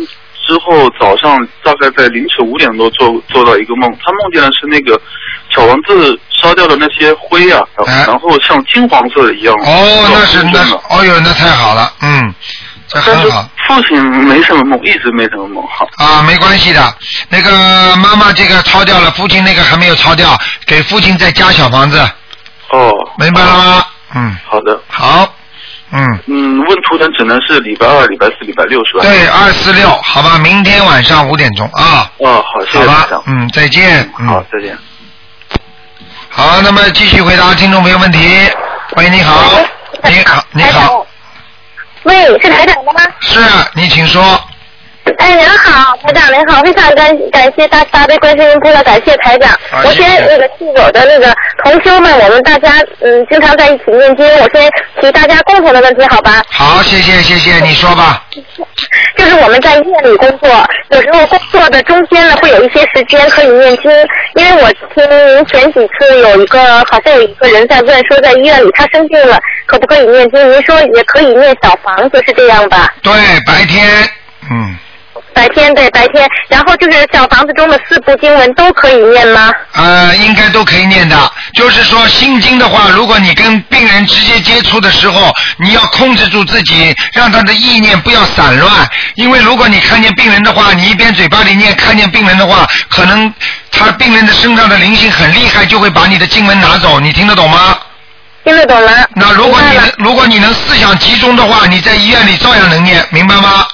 之后早上大概在凌晨五点多做做到一个梦，她梦见的是那个小房子烧掉的那些灰啊，然后然后像金黄色的一样。哎哦，那是那是是，哦哟，那太好了，嗯，这但是很好。父亲没什么梦，一直没什么梦好。啊，没关系的。那个妈妈这个抄掉了，父亲那个还没有抄掉，给父亲再加小房子，哦，明白了吗？嗯，好的。好，嗯，嗯，问图腾只能是礼拜二、礼拜四、礼拜六是吧？对，二四六，好吧，明天晚上五点钟啊。哦，好，谢好吧谢，。嗯，再见。嗯，好，再见。好，那么继续回答听众朋友问题。喂，你好，你好，你好，喂，是台长吗？是你请说。哎，您好，台长您好，非常感感谢大大悲观世音菩萨，感谢台长。啊我先谢谢那个替我的那个同修们，我们大家嗯经常在一起念经，我先提大家共同的问题，好吧？好，谢谢谢谢，你说吧。就是我们在医院里工作，有时候工作的中间呢会有一些时间可以念经，因为我听您前几次有一个好像有一个人在问说在医院里他生病了，可不可以念经？您说也可以念小房子，是这样吧？对，白天，嗯，白天对白天，然后就是小房子中的四部经文都可以念吗？呃，应该都可以念的。就是说，心经的话，如果你跟病人直接接触的时候，你要控制住自己，让他的意念不要散乱。因为如果你看见病人的话，你一边嘴巴里念，看见病人的话，可能他病人的身上的灵性很厉害，就会把你的经文拿走。你听得懂吗？听得懂了。那如果你能，如果你能思想集中的话，你在医院里照样能念，明白吗？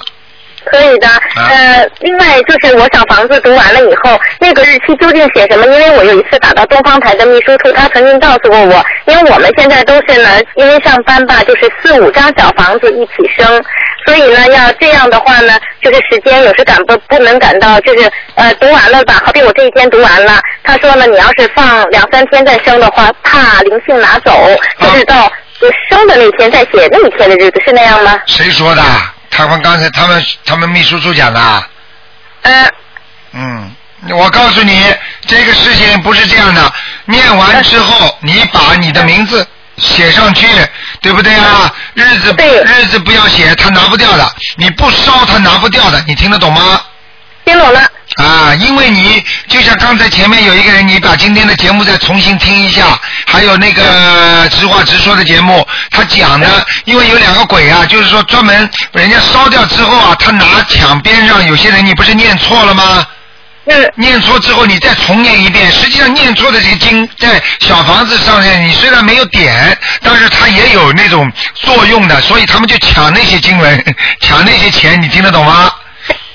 可以的。呃，另外就是我小房子读完了以后，那个日期究竟写什么？因为我有一次打到东方台的秘书处，他曾经告诉过我，因为我们现在都是呢，因为上班吧，就是四五张小房子一起生，所以呢，要这样的话呢，就是时间有时赶不不能赶到，就是呃读完了吧，好比我这一天读完了，他说呢，你要是放两三天再生的话，怕灵性拿走，就是到就生的那天再写那一天的日子，是那样吗？谁说的？他们刚才他们他们秘书处讲的。嗯。嗯，我告诉你，这个事情不是这样的。念完之后，你把你的名字写上去，对不对啊？日子日子不要写，他拿不掉的。你不烧，他拿不掉的。你听得懂吗？听懂了。啊，因为你就像刚才前面有一个人，你把今天的节目再重新听一下，还有那个直话直说的节目，他讲的，因为有两个鬼啊，就是说专门人家烧掉之后啊，他拿墙边上有些人，你不是念错了吗？嗯。念错之后，你再重念一遍，实际上念错的这个经在小房子上面，你虽然没有点，但是它也有那种作用的，所以他们就抢那些经文，抢那些钱，你听得懂吗？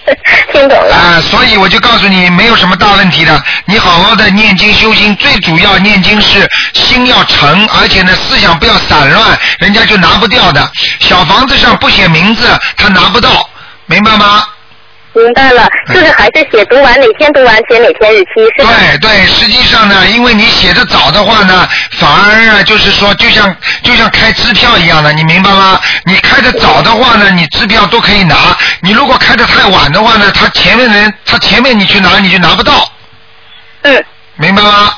听懂了。啊，所以我就告诉你，没有什么大问题的。你好好的念经修心，最主要念经是心要诚，而且呢思想不要散乱，人家就拿不掉的。小房子上不写名字，他拿不到，明白吗？明白了，就是还是写读完哪天读完写哪天日期是吧？对对，实际上呢，因为你写的早的话呢，反而啊就是说，就像就像开支票一样的，你明白吗？你开的早的话呢，你支票都可以拿；你如果开的太晚的话呢，他前面人他前面你去拿你就拿不到。嗯。明白吗？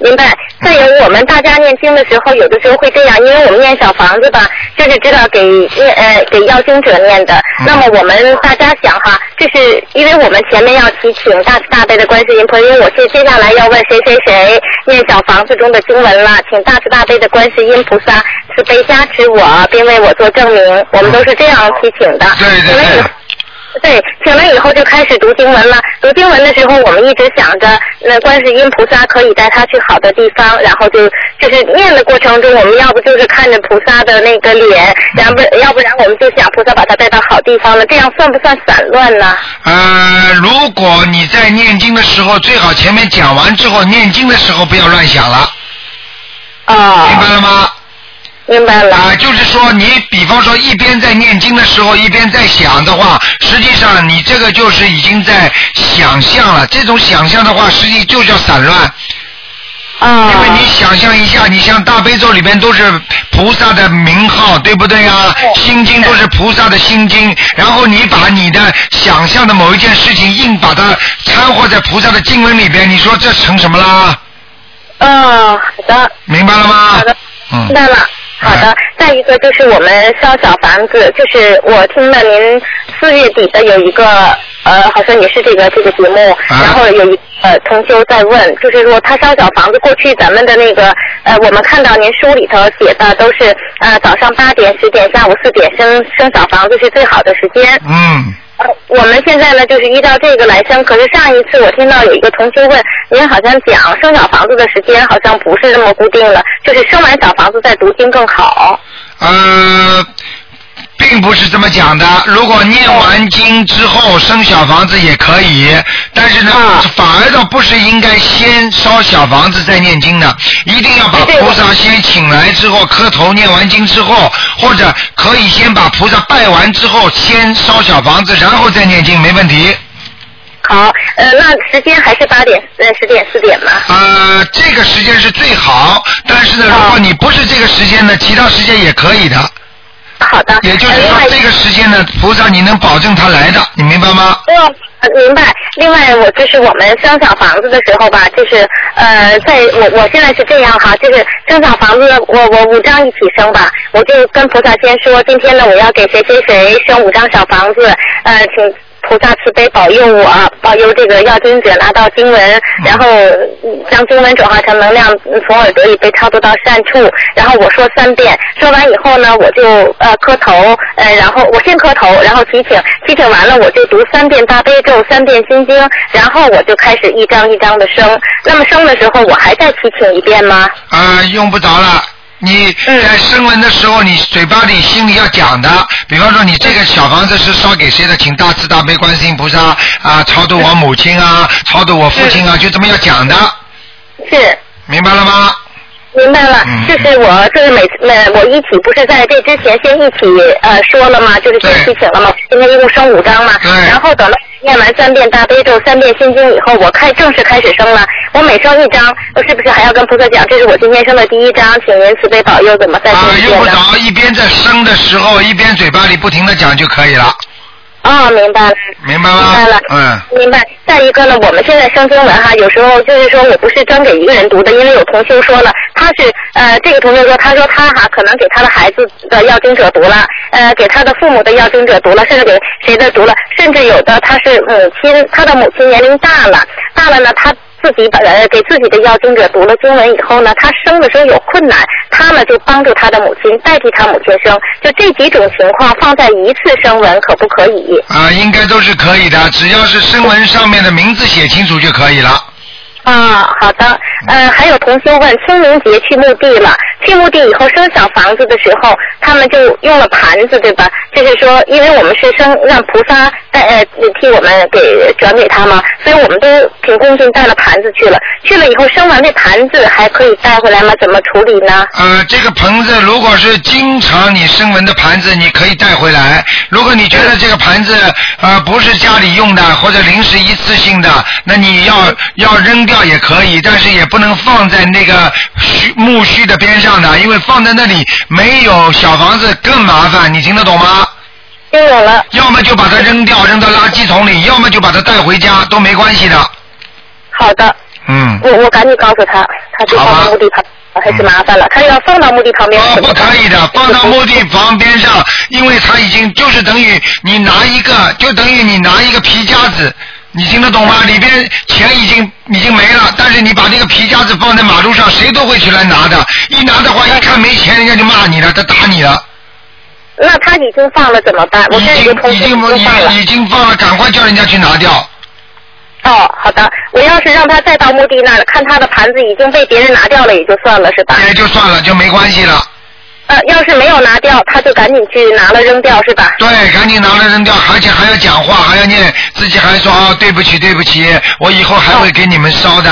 明白。再有，我们大家念经的时候，有的时候会这样，因为我们念小房子吧，就是知道给念呃给要经者念的。那么我们大家想哈，就是因为我们前面要提请大慈大悲的观世音菩萨，因为我是接下来要问谁谁谁念小房子中的经文了，请大慈大悲的观世音菩萨慈悲加持我，并为我做证明。我们都是这样提请的。对对对。对，请了以后就开始读经文了。读经文的时候，我们一直想着，那观世音菩萨可以带他去好的地方，然后就就是念的过程中，我们要不就是看着菩萨的那个脸，然不要不然我们就想菩萨把他带到好地方了，这样算不算散乱呢？呃，如果你在念经的时候，最好前面讲完之后，念经的时候不要乱想了。哦。明白了吗？明白了。啊，就是说你比方说一边在念经的时候，一边在想的话，实际上你这个就是已经在想象了。这种想象的话，实际就叫散乱。啊。因为你想象一下，你像大悲咒里边都是菩萨的名号，对不对啊？心经都是菩萨的心经，然后你把你的想象的某一件事情硬把它掺和在菩萨的经文里边，你说这成什么啦？嗯，好的。明白了吗？好的，嗯明白了。好的，再一个就是我们烧小房子，就是我听了您四月底的有一个呃，好像也是这个这个节目，然后有一呃同修在问，就是说他烧小房子，过去咱们的那个呃，我们看到您书里头写的都是呃早上八点、十点、下午四点生生小房子是最好的时间。嗯。我们现在呢，就是依照这个来生。可是上一次我听到有一个同学问，您好像讲生小房子的时间好像不是那么固定了，就是生完小房子再读经更好。嗯，并不是这么讲的。如果念完经之后生小房子也可以，但是呢，反而倒不是应该先烧小房子再念经的，一定要把菩萨先请来之后磕头念完经之后，或者可以先把菩萨拜完之后先烧小房子，然后再念经，没问题。好，呃，那时间还是八点、呃十点、四点吗？呃，这个时间是最好，但是呢，如果你不是这个时间呢，其他时间也可以的。好的。也就是说，这个时间呢，菩萨你能保证他来的，你明白吗？嗯，呃明白。另外，我就是我们生小房子的时候吧，就是呃，在我我现在是这样哈，就是生小房子，我我五张一起生吧，我就跟菩萨先说，今天呢我要给谁谁谁生五张小房子，呃，请。菩萨慈悲保佑我，保佑这个要经者拿到经文，然后嗯将经文转化成能量，嗯从耳朵里被超度到善处。然后我说三遍，说完以后呢，我就呃磕头，呃，然后我先磕头，然后提请，提请完了我就读三遍大悲咒，三遍心经，然后我就开始一张一张的生。那么生的时候我还再提请一遍吗？啊、用不着了。你嗯在声闻的时候，你嘴巴里心里要讲的，比方说你这个小房子是烧给谁的，请大慈大悲观世音菩萨啊，超度我母亲啊，超度我父亲啊，就这么要讲的，是。明白了吗？明白了，嗯就是我就是每次呃我一起不是在这之前先一起呃说了吗？就是先提醒了吗？今天一共生五张嘛，然后等到念完三遍大悲咒、三遍心经以后，我开正式开始生了。我每生一张，我是不是还要跟菩萨讲，这是我今天生的第一张，请您慈悲保佑，怎么再啊，生啊？用不着一边在生的时候，一边嘴巴里不停的讲就可以了，哦，明白了。明白了？明白了嗯。明白。再一个呢，我们现在生经文哈，有时候就是说我不是专给一个人读的，因为有同修说了，他是呃这个同学说，他说他哈可能给他的孩子的要经者读了，呃给他的父母的要经者读了，甚至给谁的读了，甚至有的他是母亲，他的母亲年龄大了，大了呢他。自己把呃给自己的要经者读了经文以后呢，他生的时候有困难，他呢就帮助他的母亲代替他母亲生，就这几种情况放在一次生文可不可以？啊，应该都是可以的，只要是声文上面的名字写清楚就可以了。啊，好的。呃，还有同学问，清明节去墓地了，去墓地以后生小房子的时候，他们就用了盘子，对吧？就是说，因为我们是生让菩萨带呃替我们给转给他嘛，所以我们都凭恭敬带了盘子去了。去了以后生完那盘子还可以带回来吗？怎么处理呢？呃，这个盆子如果是经常你生纹的盘子，你可以带回来。如果你觉得这个盘子呃不是家里用的或者临时一次性的，那你要要扔掉也可以，但是也不能放在那个虚木须的边上的，因为放在那里没有小房子更麻烦。你听得懂吗？听懂了。要么就把它扔掉，扔到垃圾桶里；要么就把它带回家，都没关系的。好的。嗯。我我赶紧告诉他，他就放到墓地旁，还是麻烦了。他要放到墓地旁边。哦，不可以的，放到墓地旁边上，因为他已经就是等于你拿一个，就等于你拿一个皮夹子，你听得懂吗？里边钱已经已经没了，但是你把这个皮夹子放在马路上，谁都会去来拿的。一拿的话，一看没钱，人家就骂你了，他打你了。那他已经放了怎么办？我已经已经已经放了。已经放了，赶快叫人家去拿掉。哦，好的。我要是让他再到墓地那儿，看他的盘子已经被别人拿掉了，也就算了，是吧？也就算了，就没关系了。呃，要是没有拿掉，他就赶紧去拿了扔掉，是吧？对，赶紧拿了扔掉，而且还要讲话，还要念，自己还说哦，对不起，对不起，我以后还会给你们烧的，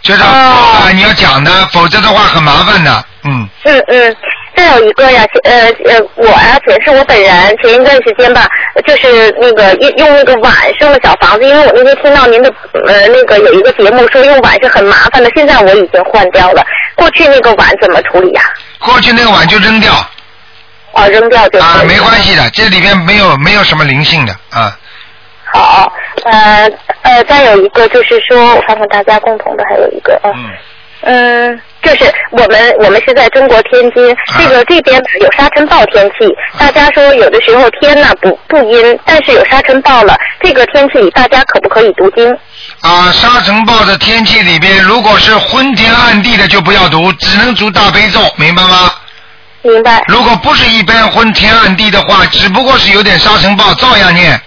就是啊、你要讲的，否则的话很麻烦的，嗯。嗯嗯，再有一个呀，呃呃，我呀，也是我本人前一段时间吧，就是那个用用那个碗生了小房子，因为我那天听到您的呃那个有一个节目说用碗是很麻烦的，现在我已经换掉了。过去那个碗怎么处理呀？过去那个碗就扔掉。啊，扔掉就啊，没关系的，这里边没有没有什么灵性的啊。好，呃呃，再有一个就是说，我看看大家共同的还有一个啊。嗯，就是我们我们是在中国天津，这个这边呢有沙尘暴天气，大家说有的时候天呐不不阴，但是有沙尘暴了，这个天气里大家可不可以读经？啊，沙尘暴的天气里边，如果是昏天暗地的就不要读，只能读大悲咒，明白吗？明白。如果不是一般昏天暗地的话，只不过是有点沙尘暴，照样念。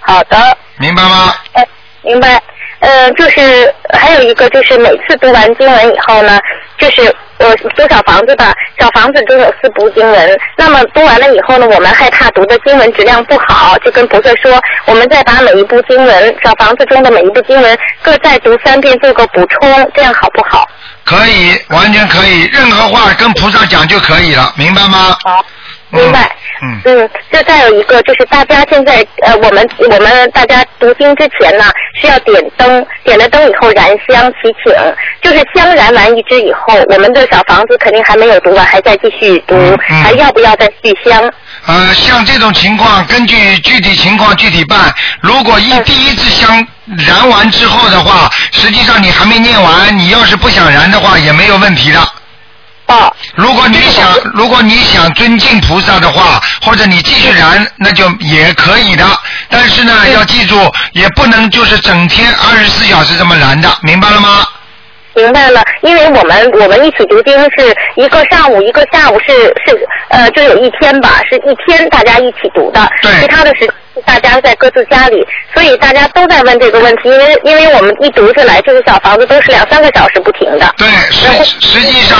好的。明白吗？哎，明白。呃，就是还有一个就是每次读完经文以后呢，就是呃读小房子吧，小房子中有四部经文，那么读完了以后呢，我们害怕读的经文质量不好，就跟菩萨说，我们再把每一部经文，小房子中的每一部经文各再读三遍做个补充，这样好不好？可以，完全可以，任何话跟菩萨讲就可以了，明白吗？好，明白。嗯。嗯，这再有一个就是大家现在呃，我们我们大家读经之前呢是要点灯，点了灯以后燃香祈请，就是香燃完一支以后，我们的小房子肯定还没有读完，还在继续读，还要不要再续香？呃，像这种情况，根据具体情况具体办。如果一第一支香燃完之后的话，实际上你还没念完，你要是不想燃的话，也没有问题的。哦。如果你想，如果你想尊敬菩萨的话，或者你继续燃，那就也可以的。但是呢，要记住，也不能就是整天二十四小时这么燃的，明白了吗？明白了，因为我们我们一起读经是一个上午一个下午是是呃就有一天吧，是一天大家一起读的，其他的时大家在各自家里，所以大家都在问这个问题，因为因为我们一读下来，这个小房子都是两三个小时不停的。对，实实际上，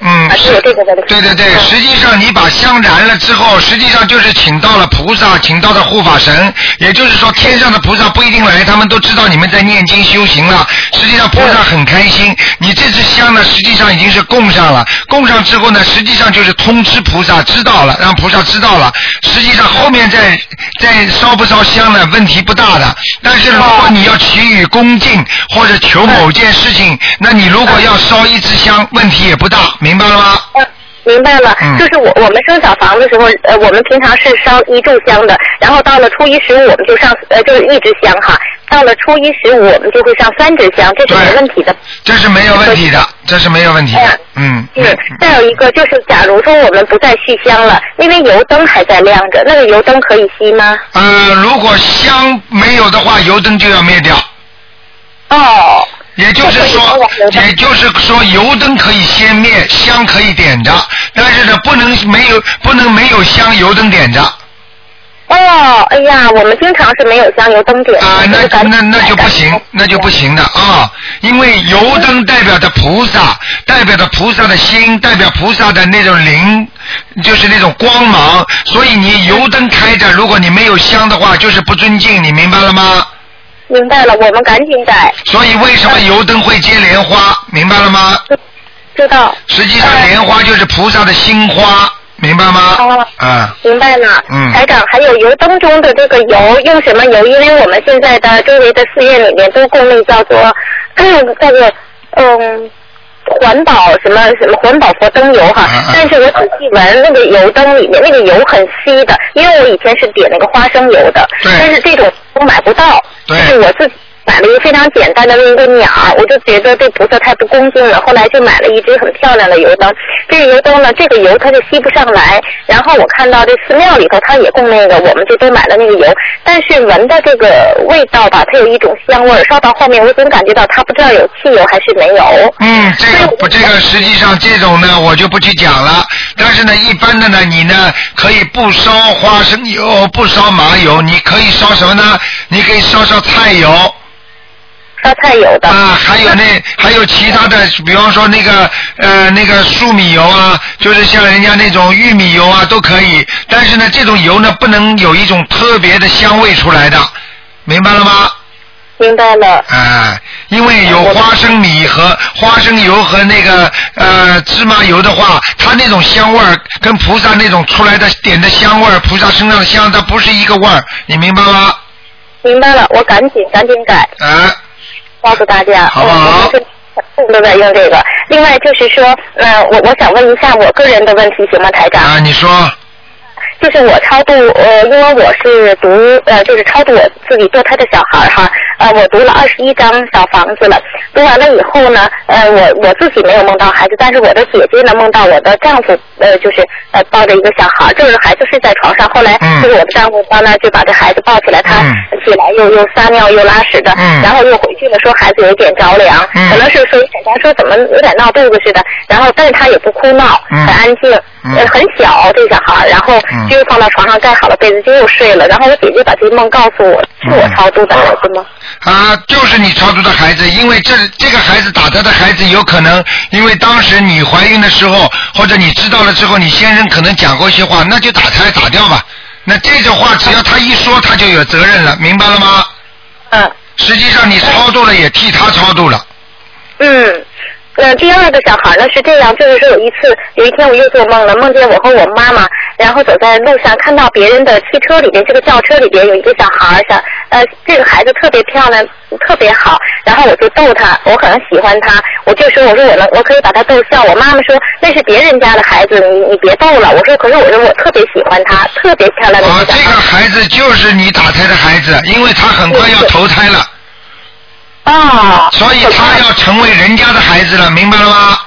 嗯，啊，是有这个问题。对对对，实际上你把香燃了之后，实际上就是请到了菩萨，请到了护法神，也就是说天上的菩萨不一定来，他们都知道你们在念经修行了。实际上菩萨很开心，你这支香呢，实际上已经是供上了，供上之后呢，实际上就是通知菩萨知道了，让菩萨知道了。实际上后面再再烧不烧香呢，问题不大的。但是如果你要祈雨恭敬或者求某件事情，那你如果要烧一支香，问题也不大，明白了吗？明白了，嗯就是我我们生小房的时候，呃，我们平常是烧一炷香的，然后到了初一十五我们就上呃就是一支香哈，到了初一十五我们就会上三支香，这是没问题的。这是没有问题的，这是没有问题的。嗯，是，再有一个就是，假如说我们不再续香了，因为油灯还在亮着，那个油灯可以熄吗？呃，如果香没有的话，油灯就要灭掉。哦。也就是说，也就是说，油灯可以先灭，香可以点着，但是呢，不能没有，不能没有香，油灯点着。哦，哎呀，我们经常是没有香油灯点。啊，那那那就不行，那就不行的啊，因为油灯代表着菩萨，代表着菩萨的心，代表菩萨的那种灵，就是那种光芒，所以你油灯开着，如果你没有香的话，就是不尊敬，你明白了吗？明白了，我们赶紧改。所以为什么油灯会结莲花？明白了吗？知道。实际上莲花就是菩萨的心花，明白吗？哦。嗯。明白了。嗯台长，还有油灯中的这个油用什么油？因为我们现在的周围的寺院里面都供那叫做叫做嗯环保什么什么环保佛灯油哈。但是我仔细闻那个油灯里面那个油很稀的，因为我以前是点那个花生油的，但是这种我买不到，就是我自己。买了一个非常简单的那个鸟，我就觉得对菩萨太不恭敬了。后来就买了一只很漂亮的油灯。这个油灯呢，这个油它就吸不上来。然后我看到这寺庙里头它也供那个，我们就都买了那个油。但是闻的这个味道吧，它有一种香味儿。烧到后面，我总感觉到它不知道有汽油还是没有。嗯，这个不，这个实际上这种呢，我就不去讲了。但是呢，一般的呢，你呢可以不烧花生油，不烧麻油，你可以烧什么呢？你可以烧烧菜油。烧菜油的啊，还有那还有其他的，比方说那个呃那个粟米油啊，就是像人家那种玉米油啊都可以。但是呢，这种油呢不能有一种特别的香味出来的，明白了吗？明白了。啊，因为有花生米和花生油和那个呃芝麻油的话，它那种香味儿跟菩萨那种出来的点的香味儿，菩萨身上的香，它不是一个味儿，你明白吗？明白了，我赶紧赶紧改。啊。告诉大家，好不好？我们都在用这个。另外就是说，呃，我我想问一下我个人的问题，行吗，台长？啊，你说。就是我超度，呃，因为我是读，呃，就是超度我自己堕胎的小孩哈，呃，我读了二十一张小房子了，读完了以后呢，呃，我我自己没有梦到孩子，但是我的姐姐呢梦到我的丈夫，呃，就是呃抱着一个小孩，就是孩子睡在床上，后来就是我的丈夫到那儿就把这孩子抱起来，他起来又又撒尿又拉屎的，然后又回去了，说孩子有点着凉，可能是说检查说怎么有点闹肚子似的，然后但是他也不哭闹，很安静，呃，很小这小孩，然后。就放到床上盖好了被子，就又睡了。然后我姐姐把这个梦告诉我，是我超度的孩子吗？啊，就是你超度的孩子，因为这这个孩子打他的孩子有可能，因为当时你怀孕的时候，或者你知道了之后，你先生可能讲过一些话，那就打胎打掉吧。那这种话只要他一说，他就有责任了，明白了吗？嗯。实际上你超度了，也替他超度了。嗯。呃，第二个小孩呢是这样，就是说有一次，有一天我又做梦了，梦见我和我妈妈，然后走在路上，看到别人的汽车里边，这个轿车里边有一个小孩，小呃，这个孩子特别漂亮，特别好，然后我就逗他，我很喜欢他，我就说我说我能我可以把他逗笑，我妈妈说那是别人家的孩子，你你别逗了，我说可是我说我特别喜欢他，特别漂亮的啊，这个孩子就是你打胎的孩子，因为他很快要投胎了。啊，所以他要成为人家的孩子了，明白了吗？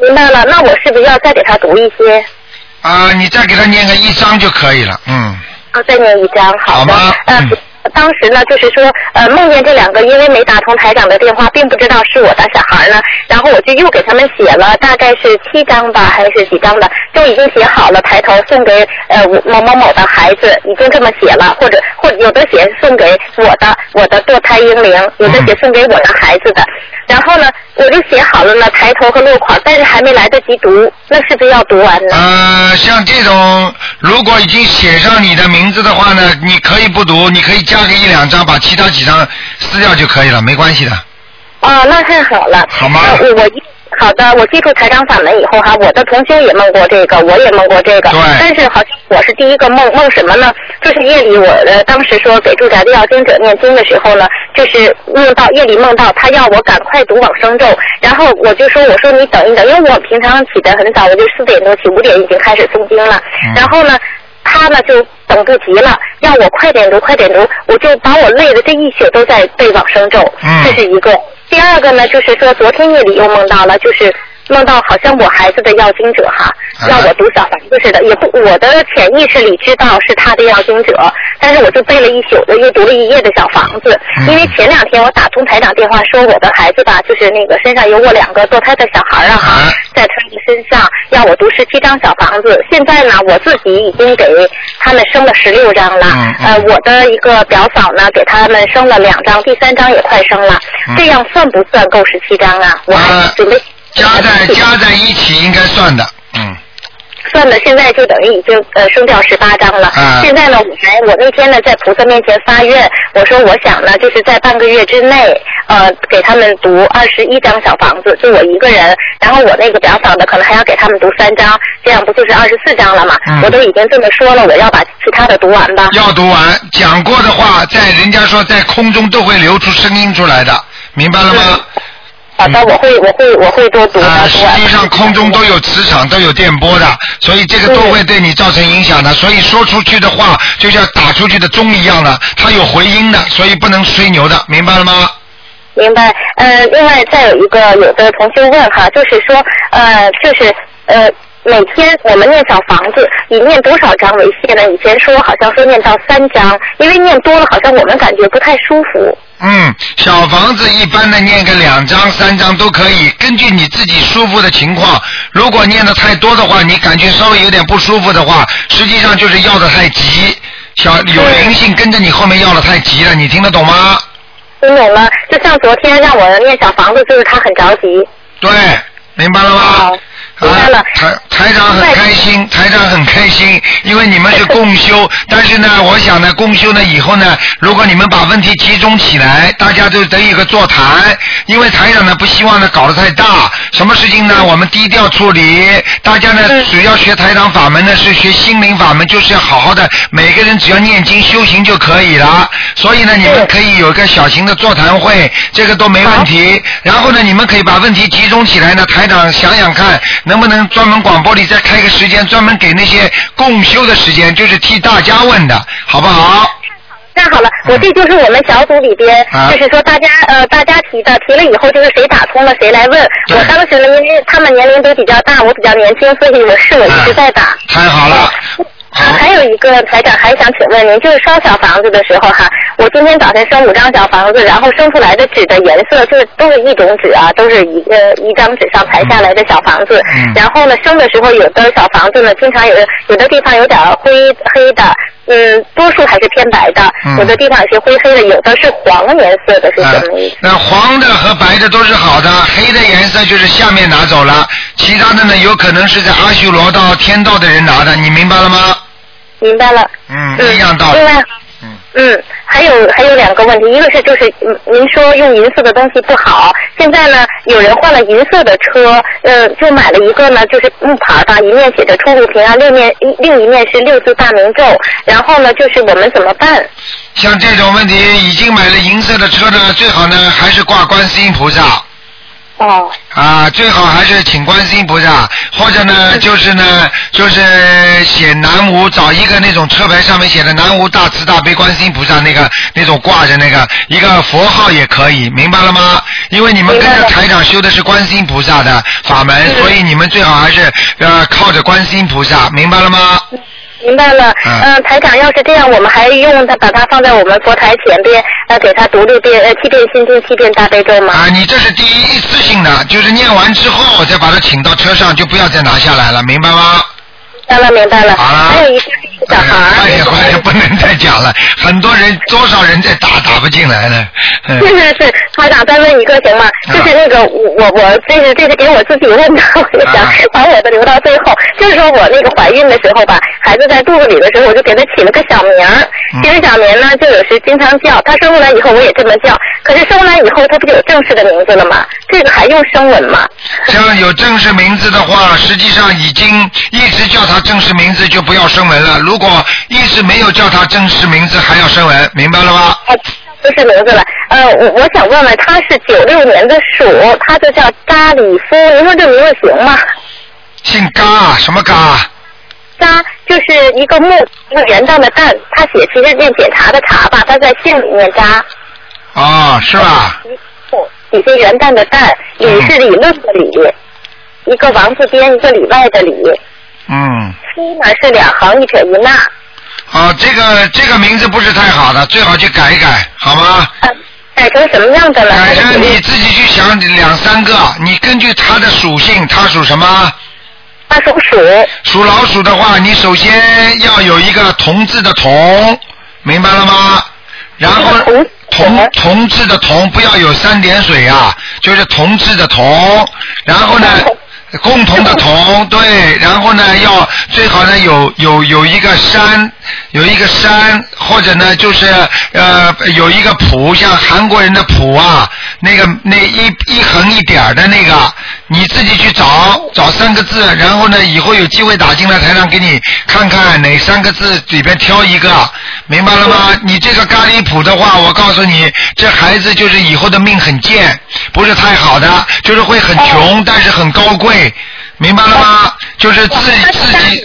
明白了，那我是不是要再给他读一些？啊，你再给他念个一章就可以了，嗯。啊，再念一章，好的。好吗？嗯。当时呢，就是说，呃，梦见这两个，因为没打通台长的电话，并不知道是我的小孩呢。然后我就又给他们写了，大概是七张吧，还是几张的，都已经写好了，抬头送给呃某某某的孩子，已经这么写了，或者或或有的写送给我的我的堕胎婴灵，有的写送给我的孩子的。然后呢，我就写好了呢，抬头和落款，但是还没来得及读，那是不是要读完呢？呃，像这种如果已经写上你的名字的话呢，你可以不读，你可以加个一两张，把其他几张撕掉就可以了，没关系的。哦，那太好了。好吗呃我我好的，我接触台长法门以后哈，我的同修也梦过这个，我也梦过这个。对但是好像我是第一个梦，梦什么呢？就是夜里我呃当时说给住宅的要经者念经的时候呢，就是梦到夜里梦到他要我赶快读往生咒，然后我就说我说你等一等，因为我平常起得很早，我就四点多起，五点已经开始诵经了，然后呢。他呢就等不及了，让我快点读，快点读，我就把我累的这一宿都在背往生咒，嗯这是一个。第二个呢，就是说昨天夜里又梦到了，就是梦到好像我孩子的要经者哈，啊让我读小房子似的，也不我的潜意识里知道是他的要经者，但是我就背了一宿的，又读了一夜的小房子。嗯因为前两天我打通台长电话说我的孩子吧，就是那个身上有我两个堕胎的小孩儿啊哈，在他们身上要我读十七张小房子。现在呢，我自己已经给他们生了十六张了，呃，我的一个表嫂呢给他们生了两张，第三张也快生了，嗯这样算不算够十七张啊？我还呃准备。加在加在一起应该算的，嗯。算的现在就等于已经呃升掉十八张了。啊现在呢，我还我那天呢在菩萨面前发愿，我说我想呢就是在半个月之内，呃给他们读二十一张小房子，就我一个人，然后我那个表嫂呢可能还要给他们读三张，这样不就是二十四张了吗？嗯我都已经这么说了，我要把其他的读完吧。要读完，讲过的话，在人家说在空中都会流出声音出来的，明白了吗？好的，我会我会我会多读。啊，实际上空中都有磁场，都有电波的，所以这个都会对你造成影响的。所以说出去的话，就像打出去的钟一样的，它有回音的，所以不能吹牛的，明白了吗？明白。呃，另外再有一个，有的同学问哈，就是说，呃，就是呃。每天我们念小房子，以念多少章为限呢？以前说好像说念到三章，因为念多了好像我们感觉不太舒服。嗯，小房子一般的念个两张、三张都可以，根据你自己舒服的情况。如果念的太多的话，你感觉稍微有点不舒服的话，实际上就是要的太急，小有灵性跟着你后面要的太急了，你听得懂吗？听懂了？就像昨天让我念小房子，就是他很着急。对，明白了吗？明白了。台台长很开心，台长很开心，因为你们是共修，但是呢，我想呢，共修呢以后呢，如果你们把问题集中起来，大家就得有个座谈，因为台长呢不希望呢搞得太大，什么事情呢我们低调处理，大家呢主要学台长法门呢是学心灵法门，就是要好好的，每个人只要念经修行就可以了，所以呢你们可以有一个小型的座谈会，这个都没问题，然后呢你们可以把问题集中起来呢，台长想想看能不能专门广播里再开个时间，专门给那些共修的时间，就是替大家问的，好不好？太好了，我这就是我们小组里边，啊就是说大家呃大家提的，提了以后就是谁打通了谁来问。我当时呢，因为他们年龄都比较大，我比较年轻，所以我是我一直在打。太好了。啊，还有一个台长还想请问您，就是烧小房子的时候哈，我今天早晨生五张小房子，然后生出来的纸的颜色就是都是一种纸啊，都是一个一张纸上排下来的小房子。嗯然后呢，生的时候有的小房子呢，经常有有的地方有点灰黑的，嗯，多数还是偏白的，嗯有的地方有些灰黑的，有的是黄颜色的，是啊什么意思？那黄的和白的都是好的，黑的颜色就是下面拿走了，其他的呢有可能是在阿修罗道、天道的人拿的，你明白了吗？明白了。嗯，嗯一样道理另。外，嗯，还有还有两个问题，一个是就是嗯您说用银色的东西不好，现在呢有人换了银色的车，呃，就买了一个呢就是木牌吧，一面写着出入平安，另面另一面是六字大明咒，然后呢就是我们怎么办？像这种问题，已经买了银色的车呢，最好呢还是挂观世音菩萨。哦。啊，最好还是请观世音菩萨，或者呢，就是呢，就是写南无，找一个那种车牌上面写的南无大慈大悲观世音菩萨那个那种挂着那个一个佛号也可以，明白了吗？因为你们跟着台长修的是观世音菩萨的法门，所以你们最好还是呃靠着观世音菩萨，明白了吗？明白了，嗯嗯、台长，要是这样，我们还用它把它放在我们佛台前边，呃，给它读六遍，呃，七遍心经，七遍大悲咒吗？啊，你这是第一一次性的，就是念完之后再把它请到车上，就不要再拿下来了，明白吗？明白了，明白了。好了还有一个小孩儿，快点快点，不能再讲讲了，很多人多少人在打打不进来呢。嗯是是是，台长再问一个行吗？就是那个我我我这是这是给我自己问的，我就想把我的留到最后。就是说我那个怀孕的时候吧，孩子在肚子里的时候，我就给他起了个小名儿。其实小名呢，就有时经常叫。他生出来以后我也这么叫，可是生完以后他不就有正式的名字了吗？这个还用声纹吗？像有正式名字的话，实际上已经一直叫他正式名字就不要声纹了。如果一直没有叫他真实名字，还要声纹，明白了吗？不是名字了，呃，我我想问问，他是九六年的鼠，他就叫扎里夫，您说这名字行吗？姓嘎，什么嘎？扎就是一个木一个元旦的旦，他写其实念检查的查吧，他在姓里面扎，哦，是吧？底下元旦的旦，理是理论的理，一个王字边一个里外的里，嗯，夫呢是两横一撇一捺，啊，这个这个名字不是太好的，最好去改一改，好吗？改成什么样的了？改成你自己去想两三个，你根据它的属性，它属什么？它属鼠。属老鼠的话，你首先要有一个同字的同，明白了吗？然后同同字的同不要有三点水啊，就是同字的同。然后呢，共同的同 对，然后呢要最好呢有有有一个山，有一个山，或者呢就是呃有一个谱，像韩国人的谱啊，那个那一一横一点儿的那个，你自己去找找三个字，然后呢以后有机会打进来，台上给你看看哪三个字里边挑一个，明白了吗？你这个咖喱谱的话，我告诉你，这孩子就是以后的命很贱，不是太好的，就是会很穷，但是很高贵，明白了吗？就是自己自己。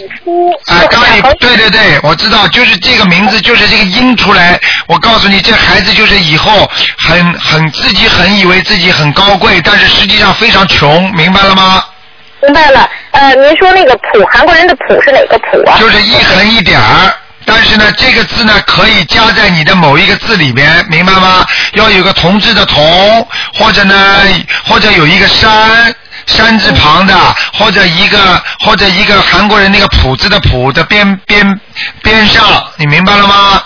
啊，咖喱，对对对，我知道，就是这个名字，就是这个音出来。我告诉你，这孩子就是以后很很自己很以为自己很高贵，但是实际上非常穷，明白了吗？明白了。呃，您说那个谱，韩国人的谱是哪个谱啊？就是一横一点儿。但是呢，这个字呢可以加在你的某一个字里边，明白吗？要有个同字的同，或者呢，或者有一个山，山字旁的，或者一个或者一个韩国人那个朴字的朴的边边边上，你明白了吗？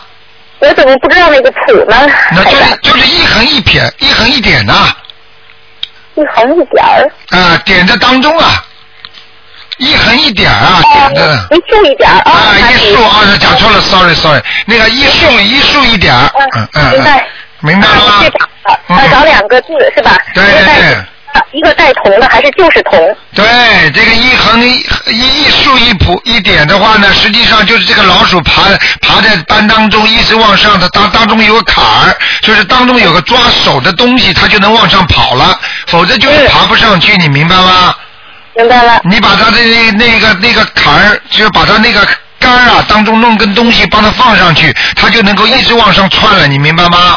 我怎么不知道那个朴呢？那就是就是一横一撇，一横一点呐、一横一点儿。啊，点在当中啊，一横一点啊，点的。一竖一点啊。啊，一竖啊，讲错了，sorry sorry，那个一竖一竖一点儿，嗯嗯，明白。明白了吗？去找的，呃，找两个字是吧？对对对。一个带铜的还是就是铜？对，这个一横一一一竖一谱一点的话呢，实际上就是这个老鼠爬爬在班当中一直往上，它当当中有个坎儿，就是当中有个抓手的东西，它就能往上跑了，否则就是爬不上去，你明白吗？明白了。你把它的那那个那个坎儿，就是把它那个杆儿啊当中弄根东西帮它放上去，它就能够一直往上窜了，你明白吗？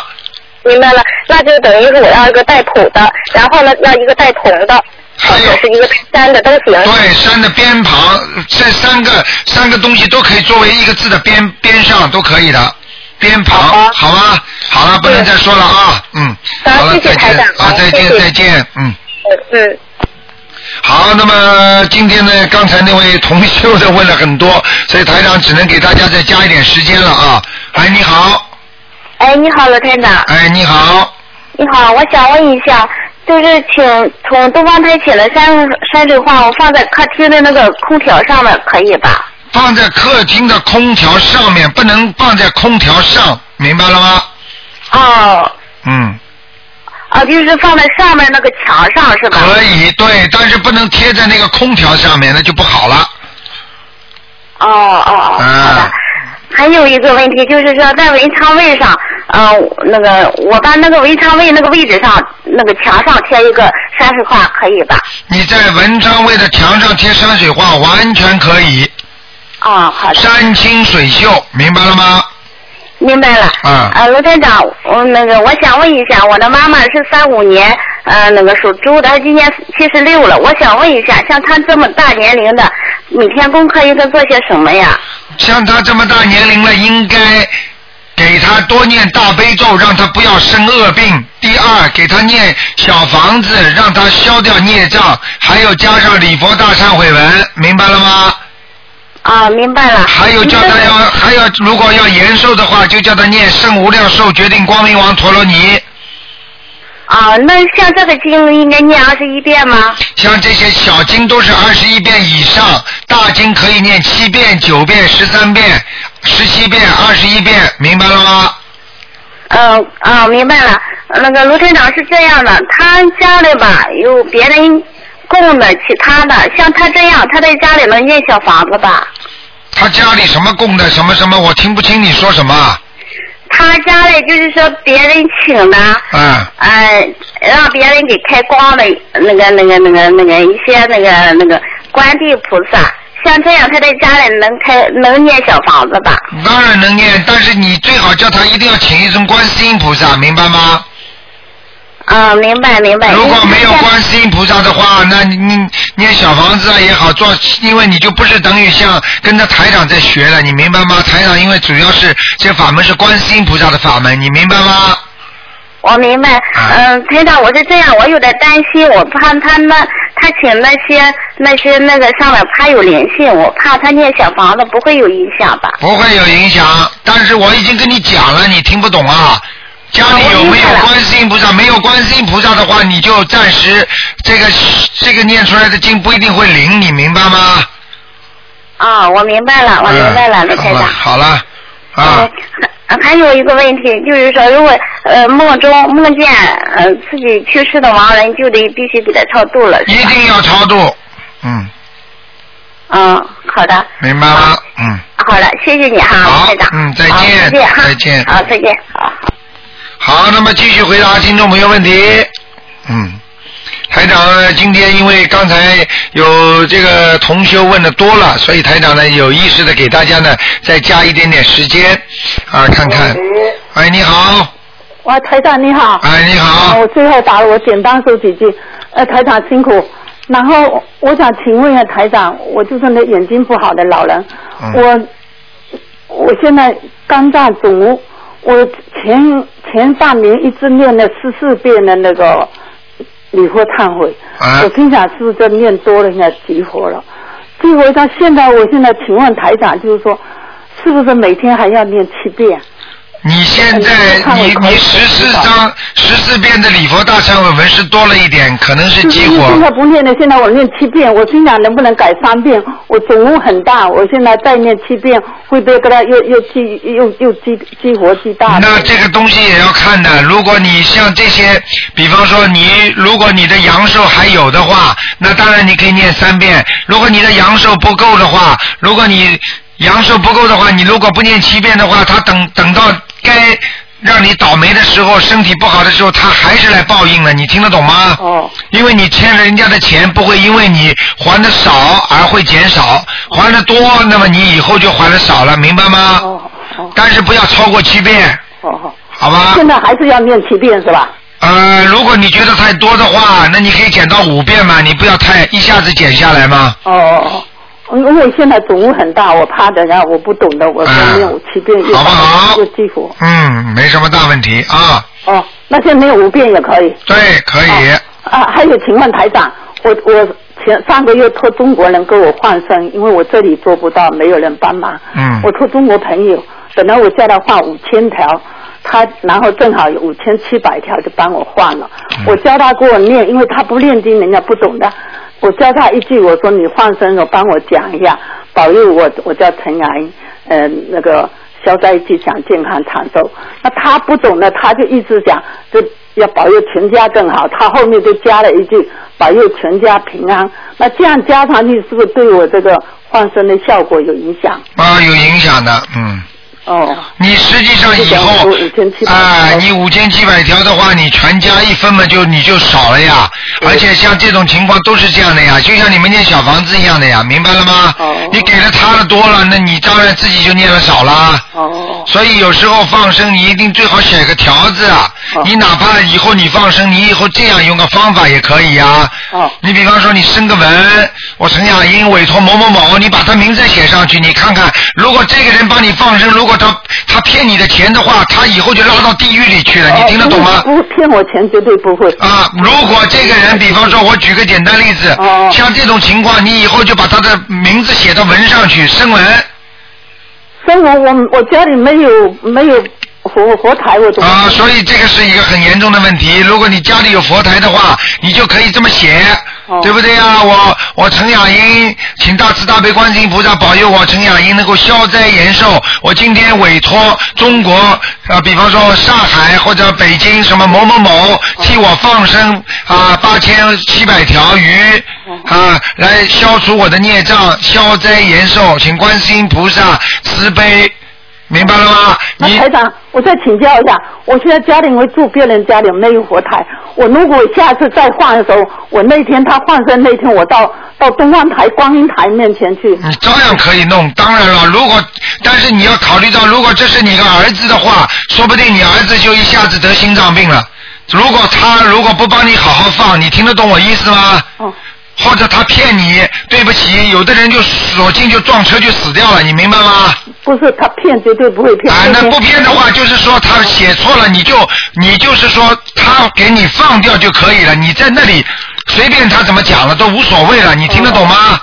明白了，那就等于是我要一个带谱的，然后呢要一个带铜的，还有是一个带山的都行。对，山的边旁，这三个三个东西都可以作为一个字的边边上都可以的，边旁，好吗？好了，不能再说了啊，嗯，好了，再见啊，再见再见，嗯。嗯。好，那么今天呢，刚才那位同修的问了很多，所以台长只能给大家再加一点时间了啊。哎，你好，哎，你好，罗台长。哎，你好，你好，我想问一下，就是请从东方台请了山山水画，我放在客厅的那个空调上面，可以吧？放在客厅的空调上面，不能放在空调上，明白了吗？哦，嗯，啊，就是放在上面那个墙上是吧？可以，对，但是不能贴在那个空调上面，那就不好了。哦哦哦，好的。还有一个问题就是说，在文昌位上，呃，那个我把那个文昌位那个位置上，那个墙上贴一个山水画，可以吧？你在文昌位的墙上贴山水画，完全可以。啊、好的。山清水秀，明白了吗？明白了。啊呃，卢台长，我那个我想问一下，我的妈妈是三五年，呃，那个属猪的，她今年七十六了。我想问一下，像她这么大年龄的，每天功课应该做些什么呀？像她这么大年龄了，应该给她多念大悲咒，让她不要生恶病。第二，给她念小房子，让她消掉孽障，还有加上礼佛大忏悔文，明白了吗？啊，明白了。还有叫他要，还要如果要延寿的话，就叫他念圣无量寿决定光明王陀罗尼。啊，那像这个经应该念二十一遍吗？像这些小经都是二十一遍以上，大经可以念七遍、九遍、十三遍、十七遍、二十一遍，明白了吗？嗯啊，明白了。那个卢台长是这样的，他家里吧有别人供的其他的，像他这样，他在家里能念小房子吧？他家里什么供的什么什么，我听不清你说什么。他家里就是说别人请的，嗯，呃，让别人给开光的那个、那个、那个、那个一些那个、那个观地菩萨，像这样他在家里能开能念小房子吧？当然能念，但是你最好叫他一定要请一尊观世音菩萨，明白吗？啊，明白明白。如果没有观世音菩萨的话，那你你念小房子啊也好做，因为你就不是等于像跟着台长在学了，你明白吗？台长因为主要是这法门是观世音菩萨的法门，你明白吗？我明白，嗯，台长，我是这样，我有点担心，我怕他那他请那些那些那个上面怕有灵性，我怕他念小房子不会有影响吧？不会有影响，但是我已经跟你讲了，你听不懂啊。家里有没有观世音菩萨？没有观世音菩萨的话，你就暂时这个这个念出来的经不一定会灵，你明白吗？啊，我明白了，我明白了，卢台长。好了，啊，还还有一个问题，就是说，如果呃梦中梦见呃自己去世的亡人，就得必须给他超度了。一定要超度，嗯。嗯，好的。明白了，嗯。好了，谢谢你哈，台长。嗯，再好见，再见哈。再见。好，再见。好。好，那么继续回答听众朋友问题。嗯，台长呢今天因为刚才有这个同修问的多了，所以台长呢有意识的给大家呢再加一点点时间啊，看看。哎，你好，哇，台长你好。哎，你好。我最后打了，我简单说几句。呃，台长辛苦。然后我想请问一下台长，我就是那眼睛不好的老人，我我现在肝脏肿，我前前半年一直念了十四遍的那个礼佛忏悔，我心想是不是这念多了，现在激活了。激活到现在，我现在请问台长，就是说，是不是每天还要念七遍？你现在你你十四张十四遍的礼佛大忏悔文是多了一点，可能是激活。现在不念了，现在我念七遍，我心想能不能改三遍？我总共很大，我现在再念七遍，会不会给他又又激又又激激活激大？那这个东西也要看的。如果你像这些，比方说你如果你的阳寿还有的话，那当然你可以念三遍。如果你的阳寿不够的话，如果你阳寿不够的话，你如果不念七遍的话，他等等到该让你倒霉的时候，身体不好的时候，他还是来报应了。你听得懂吗？哦。因为你欠人家的钱不会因为你还的少而会减少，还的多，那么你以后就还的少了，明白吗？哦哦。但是不要超过七遍。哦哦。好吧。现在还是要念七遍是吧？呃，如果你觉得太多的话，那你可以减到五遍嘛，你不要太一下子减下来嘛。哦哦哦。因为现在总务很大，我怕的，然后我不懂的，我说念五七遍又好不好。嗯，没什么大问题啊。哦，那现在念五遍也可以。对，可以。啊，还有，请问台长，我我前上个月托中国人给我换身，因为我这里做不到，没有人帮忙。嗯。我托中国朋友，本来我叫他换五千条，他然后正好有五千七百条就帮我换了。我教他给我念，因为他不念经，人家不懂的。我教他一句，我说你放生了，帮我讲一下，保佑我，我叫陈雅英，呃，那个消灾吉祥、健康长寿。那他不懂的，他就一直讲，就要保佑全家更好。他后面就加了一句，保佑全家平安。那这样加上去，是不是对我这个放生的效果有影响？啊，有影响的，嗯。哦。你实际上以后啊，你五千七百条的话，你全家一分嘛，就你就少了呀。而且像这种情况都是这样的呀，就像你们念小房子一样的呀，明白了吗？哦。你给了他的多了，那你当然自己就念的少了。哦。所以有时候放生，你一定最好写个条子啊。哦。你哪怕以后你放生，你以后这样用个方法也可以呀。哦。你比方说你生个文，我陈雅英委托某某某，你把他名字写上去，你看看，如果这个人帮你放生，如果他他骗你的钱的话，他以后就拉到地狱里去了，你听得懂吗？不骗我钱绝对不会。啊，如果这个人，比方说，我举个简单例子，像这种情况，你以后就把他的名字写到文上去，声文。声文，我我家里没有没有佛佛台，我？啊，所以这个是一个很严重的问题。如果你家里有佛台的话，你就可以这么写。对不对啊？我我陈雅英，请大慈大悲观世音菩萨保佑我陈雅英能够消灾延寿。我今天委托中国啊，比方说上海或者北京什么某某某替我放生啊八千七百条鱼啊，来消除我的孽障，消灾延寿，请观世音菩萨慈悲。明白了吗？那台长，我再请教一下，我现在家里我住别人家里没有佛台，我如果下次再换的时候，我那天他换身那天，我到到东方台观音台面前去。你照样可以弄，当然了，如果但是你要考虑到，如果这是你个儿子的话，说不定你儿子就一下子得心脏病了。如果他如果不帮你好好放，你听得懂我意思吗？哦。或者他骗你，对不起，有的人就索性就撞车就死掉了，你明白吗？不是他骗，绝对不会骗。啊，那不骗的话，就是说他写错了，你就你就是说他给你放掉就可以了，你在那里随便他怎么讲了都无所谓了，你听得懂吗？哦。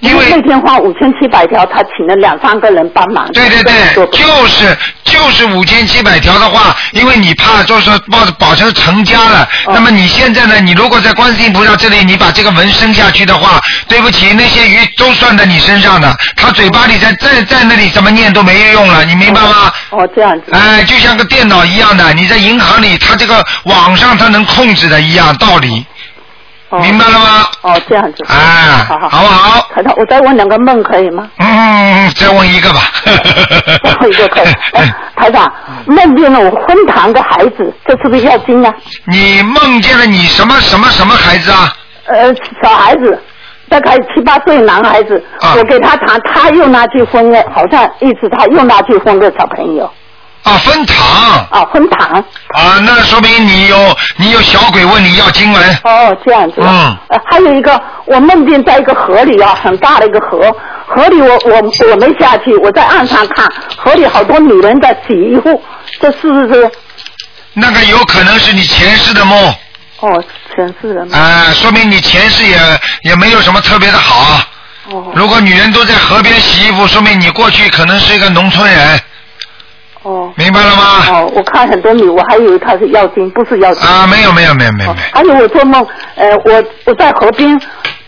因为那天花五千七百条，他请了两三个人帮忙。对对对，就是就是五千七百条的话，因为你怕就是抱着保证成家了，那么你现在呢？你如果在观世音菩萨这里，你把这个纹生下去的话，对不起，那些鱼都算在你身上的，他嘴巴里在在在那里怎么念都没用了，你明白吗？哦，这样子。哎，就像个电脑一样的，你在银行里，他这个网上他能控制的一样道理。明白了吗？哦，这样子。哎，好好，好不好？台长，我再问两个梦可以吗？嗯，再问一个吧。再问一个可以。台长，梦见了我昏堂的孩子，这是不是要经啊？你梦见了你什么什么什么孩子啊？呃，小孩子，大概七八岁男孩子，我给他谈，他又拿去婚了，好像意思他又拿去分个小朋友。啊，分堂。啊，分堂。啊，那说明你有你有小鬼问你要经文。哦，这样子。嗯。呃，还有一个，我梦见在一个河里啊，很大的一个河，河里我我我没下去，我在岸上看，河里好多女人在洗衣服，这是不是？那个有可能是你前世的梦。哦，前世的梦。啊，说明你前世也也没有什么特别的好。哦。如果女人都在河边洗衣服，说明你过去可能是一个农村人。哦，明白了吗？哦，我看很多女，我还以为她是妖精，不是妖精。啊，没有没有没有没有没有。还有我做梦，呃，我我在河边，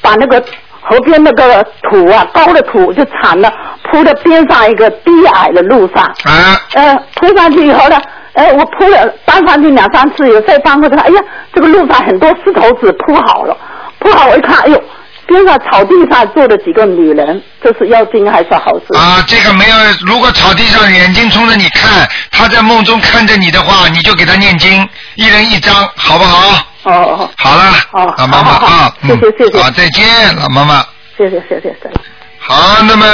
把那个河边那个土啊，高的土就铲了，铺在边上一个低矮的路上。啊。呃，铺上去以后呢，呃，我铺了搬上去两三次，有再搬过去，哎呀，这个路上很多石头子铺好了，铺好我一看，哎呦。边上草地上坐了几个女人，这是妖精还是好事？啊，这个没有。如果草地上眼睛冲着你看，他在梦中看着你的话，你就给他念经，一人一张，好不好？哦哦。好了。哦。老妈妈啊，谢谢谢谢。好，再见，老妈妈。谢谢谢谢谢。好，那么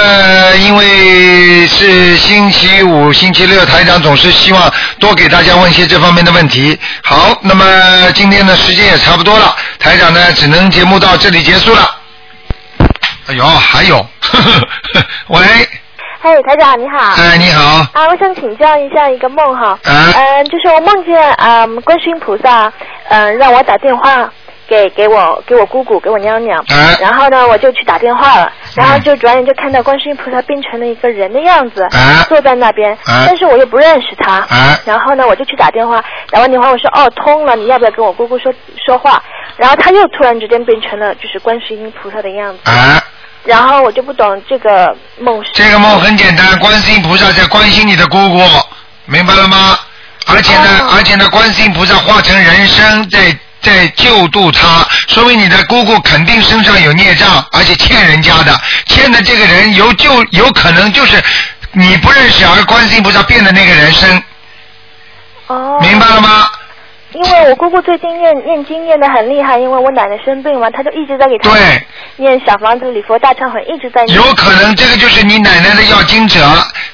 因为是星期五、星期六，台长总是希望多给大家问一些这方面的问题。好，那么今天的时间也差不多了，台长呢只能节目到这里结束了。哎呦，还有，喂。嘿，台长你好。哎，你好。啊，我想请教一下一个梦哈。嗯。嗯，就是我梦见啊，观世音菩萨嗯让我打电话给给我给我姑姑给我娘娘。嗯。然后呢，我就去打电话了，然后就转眼就看到观世音菩萨变成了一个人的样子，坐在那边，但是我又不认识他。嗯。然后呢，我就去打电话，打完电话我说哦通了，你要不要跟我姑姑说说话？然后他又突然之间变成了就是观世音菩萨的样子。嗯。然后我就不懂这个梦是。这个梦很简单，观世音菩萨在关心你的姑姑，明白了吗？而且呢，而且呢，观世音菩萨化成人身在在救度他，说明你的姑姑肯定身上有孽障，而且欠人家的，欠的这个人有就有可能就是你不认识而观世音菩萨变的那个人生。哦。明白了吗？因为我姑姑最近念念经念的很厉害，因为我奶奶生病嘛，她就一直在给她念小房子礼佛大忏悔，一直在念。有可能这个就是你奶奶的要经者，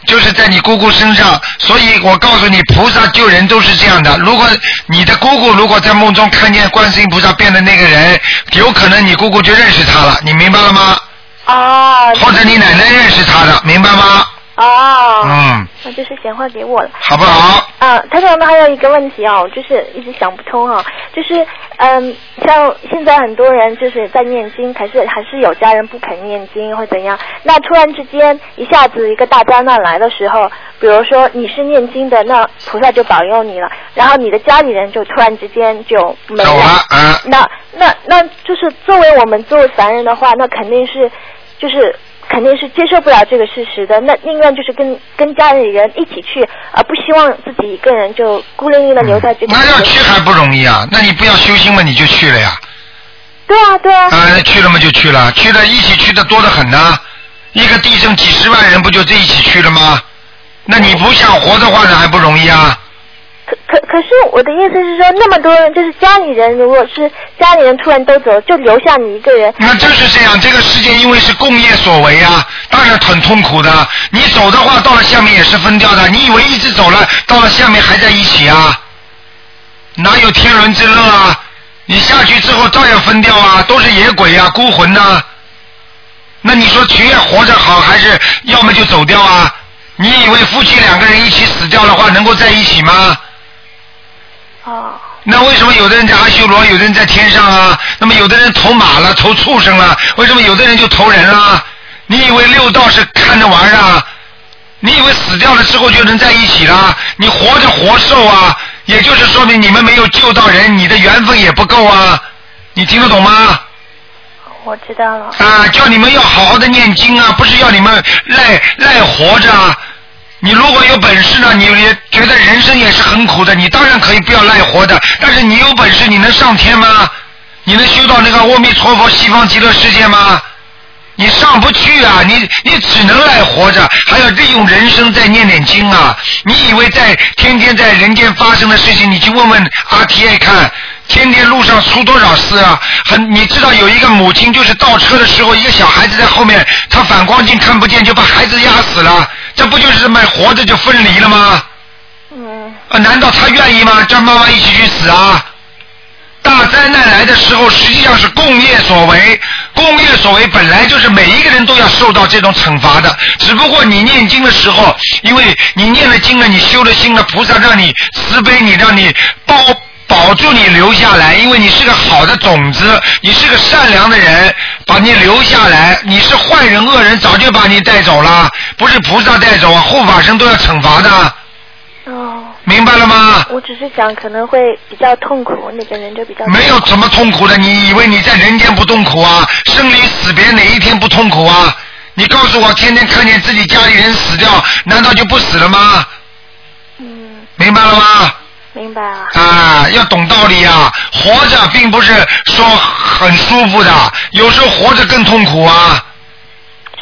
就是在你姑姑身上，所以我告诉你，菩萨救人都是这样的。如果你的姑姑如果在梦中看见观世音菩萨变的那个人，有可能你姑姑就认识他了，你明白了吗？啊。或者你奶奶认识他的，明白吗？哦。嗯。那就是闲话给我了，好不好？啊，台长，那还有一个问题啊，我就是一直想不通啊，就是嗯，像现在很多人就是在念经，可是还是有家人不肯念经或怎样，那突然之间一下子一个大灾难来的时候，比如说你是念经的，那菩萨就保佑你了，然后你的家里人就突然之间就没了，啊那那那就是作为我们作为凡人的话，那肯定是就是。肯定是接受不了这个事实的，那宁愿就是跟跟家里人一起去，而不希望自己一个人就孤零零的留在这个。那要去还不容易啊？那你不要修心嘛，你就去了呀。对啊，对啊。啊，那去了嘛就去了，去了一起去的多得很呢。一个地震几十万人不就这一起去了吗？那你不想活的话，那还不容易啊？可可是我的意思是说，那么多人就是家里人，如果是家里人突然都走，就留下你一个人。那就是这样，这个世界因为是共业所为啊，当然很痛苦的。你走的话，到了下面也是分掉的。你以为一直走了，到了下面还在一起啊？哪有天伦之乐啊？你下去之后照样分掉啊，都是野鬼啊，孤魂呐、那你说情愿活着好，还是要么就走掉啊？你以为夫妻两个人一起死掉的话，能够在一起吗？哦。那为什么有的人在阿修罗，有的人在天上啊？那么有的人投马了，投畜生了，为什么有的人就投人了？你以为六道是看着玩啊？你以为死掉了之后就能在一起了？你活着活受啊，也就是说明你们没有救到人，你的缘分也不够啊。你听得懂吗？我知道了。啊，叫你们要好好的念经啊，不是要你们赖赖活着啊。你如果有本事呢，你也觉得人生也是很苦的，你当然可以不要赖活的。但是你有本事，你能上天吗？你能修到那个阿弥陀佛西方极乐世界吗？你上不去啊！你你只能赖活着，还要利用人生再念念经啊！你以为在天天在人间发生的事情，你去问问 RTA 看，天天路上出多少事啊？很，你知道有一个母亲就是倒车的时候，一个小孩子在后面，他反光镜看不见，就把孩子压死了，这不就是这么活着就分离了吗？嗯。啊，难道他愿意吗？叫妈妈一起去死啊？大灾难来的时候，实际上是共业所为。共业所为本来就是每一个人都要受到这种惩罚的，只不过你念经的时候，因为你念了经了，你修了心了，菩萨让你慈悲你，让你保保住你留下来，因为你是个好的种子，你是个善良的人，把你留下来。你是坏人恶人，早就把你带走了，不是菩萨带走啊，护法神都要惩罚的。哦。明白了吗？我只是想可能会比较痛苦，那个人就比较。没有什么痛苦的，你以为你在人间不痛苦啊？生离死别哪一天不痛苦啊？你告诉我，天天看见自己家里人死掉，难道就不死了吗？嗯。明白了吗？明白啊。啊，要懂道理啊！活着并不是说很舒服的，有时候活着更痛苦啊。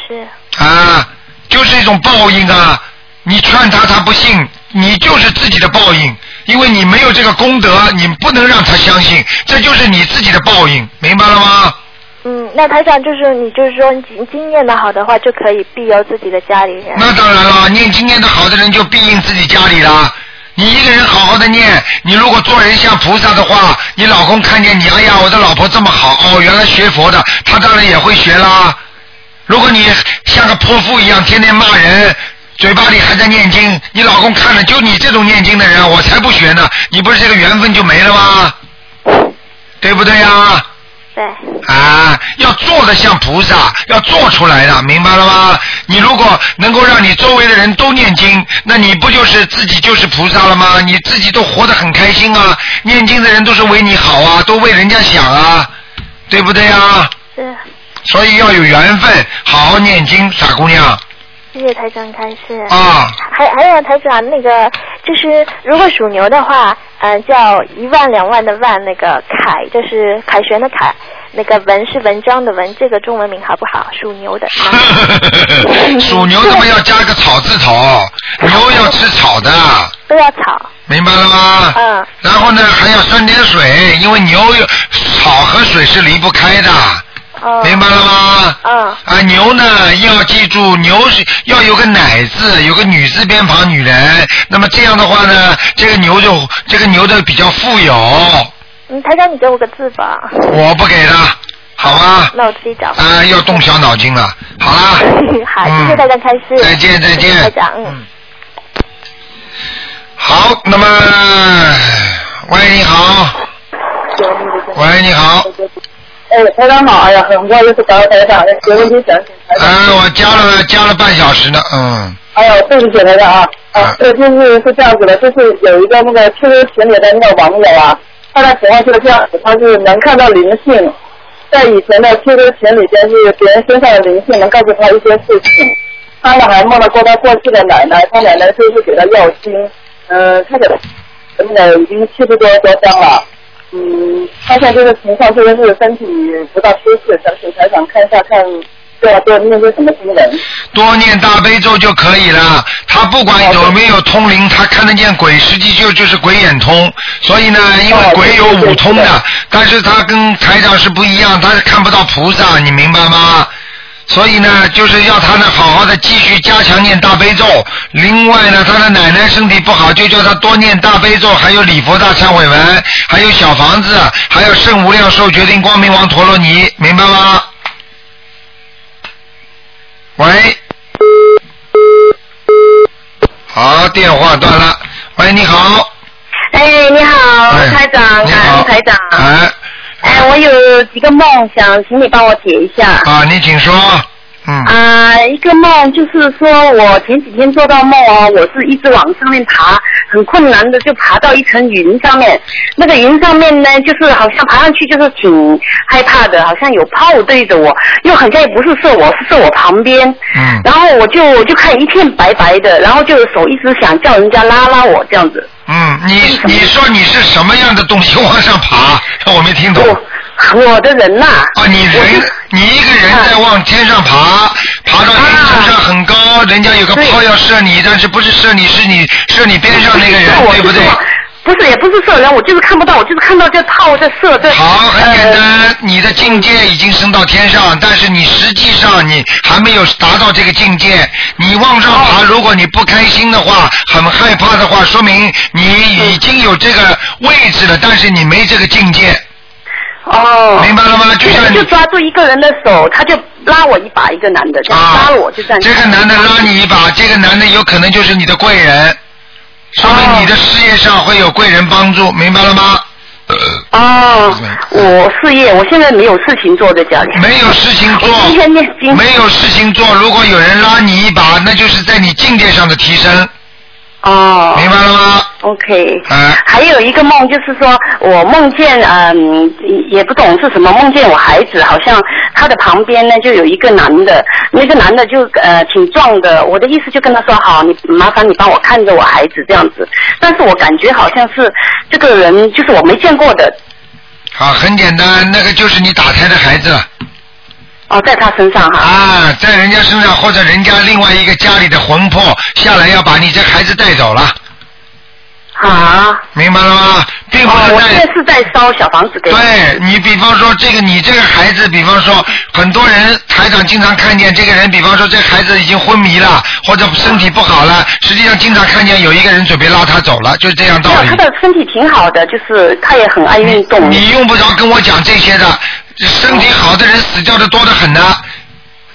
是。啊，就是一种报应啊！你劝他，他不信，你就是自己的报应，因为你没有这个功德，你不能让他相信，这就是你自己的报应，明白了吗？嗯，那台长就是你就是说你经经验的好的话，就可以庇佑自己的家里人。那当然了，念经念的好的人就庇应自己家里了。你一个人好好的念，你如果做人像菩萨的话，你老公看见你，哎呀，我的老婆这么好，哦，原来学佛的，他当然也会学啦。如果你像个泼妇一样，天天骂人，嘴巴里还在念经，你老公看了，就你这种念经的人，我才不学呢，你不是这个缘分就没了吗？对不对呀？对。啊，要做的像菩萨，要做出来的，明白了吗？你如果能够让你周围的人都念经，那你不就是自己就是菩萨了吗？你自己都活得很开心啊！念经的人都是为你好啊，都为人家想啊，对不对啊？是。所以要有缘分，好好念经，傻姑娘。谢谢台长开示。啊。还还有台长那个，就是如果属牛的话，嗯、叫一万两万的万，那个凯就是凯旋的凯，那个文是文章的文，这个中文名好不好？属牛的。属牛怎么要加个草字头？牛要吃草的，都要草。明白了吗？嗯。然后呢，还要酸点水，因为牛有草和水是离不开的。哦。明白了吗？嗯。啊，牛呢要记住，牛是要有个奶字，有个女字边旁，女人。那么这样的话呢，这个牛就这个牛的比较富有。嗯，台长你给我个字吧。我不给的，好吗？那我自己找。啊，要动小脑筋了。好啦。好，谢谢大家开示。再见再见台长，嗯。好，那么，喂，你好，喂，你好，哎，台长好，哎呀，很不好意思打扰台长，有问题想请台长。哎，我加了加了半小时呢，嗯，哎呦，对不起台长啊，啊，这就是是这样子的，就是有一个那个 QQ 群里的那个网友啊，他的情况就是这样子，他是能看到灵性，在以前的 QQ 群里边是别人身上的灵性能告诉他一些事情，他呢还梦到过他过去的奶奶，他奶奶就是给他要经，嗯、他给那个已经七十多多张了。嗯，看一下这个情况这个是身体不大舒适，想请台长看一下，看对要多念些什么经文。多念大悲咒就可以了。他不管有没有通灵，他看得见鬼，实际就就是鬼眼通。所以呢，因为鬼有五通的，但是他跟台长是不一样，他是看不到菩萨，你明白吗？所以呢，就是要他呢好好的继续加强念大悲咒。另外呢，他的奶奶身体不好，就叫他多念大悲咒，还有礼佛大忏悔文，还有小房子，还有圣无量寿决定光明王陀罗尼，明白吗？喂，好，电话断了。喂，你好。哎，你好，哎台长，你好台长。哎，哎，我有几个梦想请你帮我解一下。啊，你请说。嗯。啊，一个梦就是说我前几天做到梦哦，我是一直往上面爬，很困难的就爬到一层云上面。那个云上面呢，就是好像爬上去就是挺害怕的，好像有炮对着我，又好像也不是射我，是射我旁边。嗯。然后我就我就看一片白白的，然后就手一直想叫人家拉拉我这样子。嗯，你你说你是什么样的东西往上爬？我没听懂。我的人呐、啊，你人，你一个人在往天上爬，爬到云层上很高，人家有个炮要射你，但是不是射你，是你射你边上那个人，对不对？不是，也不是射人，我就是看不到，我就是看到这炮在射，这好，很简单，你的境界已经升到天上，但是你实际上你还没有达到这个境界。你往上爬，如果你不开心的话，很害怕的话，说明你已经有这个位置了，但是你没这个境界。哦，明白了吗？就像就抓住一个人的手，他就拉我一把，一个男的，这样拉我就站起来。啊这个男的拉你一把，这个男的有可能就是你的贵人，说明你的事业上会有贵人帮助，明白了吗？哦，我事业，我现在没有事情做在家里。没有事情做今天念经。没有事情做，如果有人拉你一把，那就是在你境界上的提升。哦，明白了吗？OK。啊。还有一个梦，就是说我梦见，嗯，也不懂是什么，梦见我孩子好像他的旁边呢就有一个男的，那个男的就呃挺壮的，我的意思就跟他说好，你麻烦你帮我看着我孩子这样子，但是我感觉好像是这个人就是我没见过的，好，很简单，那个就是你打胎的孩子。哦，在他身上哈。啊，在人家身上，或者人家另外一个家里的魂魄下来要把你这孩子带走了。啊。明白了吗？并不是哦，我现在是在烧小房子给。对你，比方说这个，你这个孩子，比方说很多人台长经常看见这个人，比方说这孩子已经昏迷了，或者身体不好了，实际上经常看见有一个人准备拉他走了，就是这样道理他。的身体挺好的，就是他也很爱运动。你用不着跟我讲这些的，身体好的人死掉的多得很的，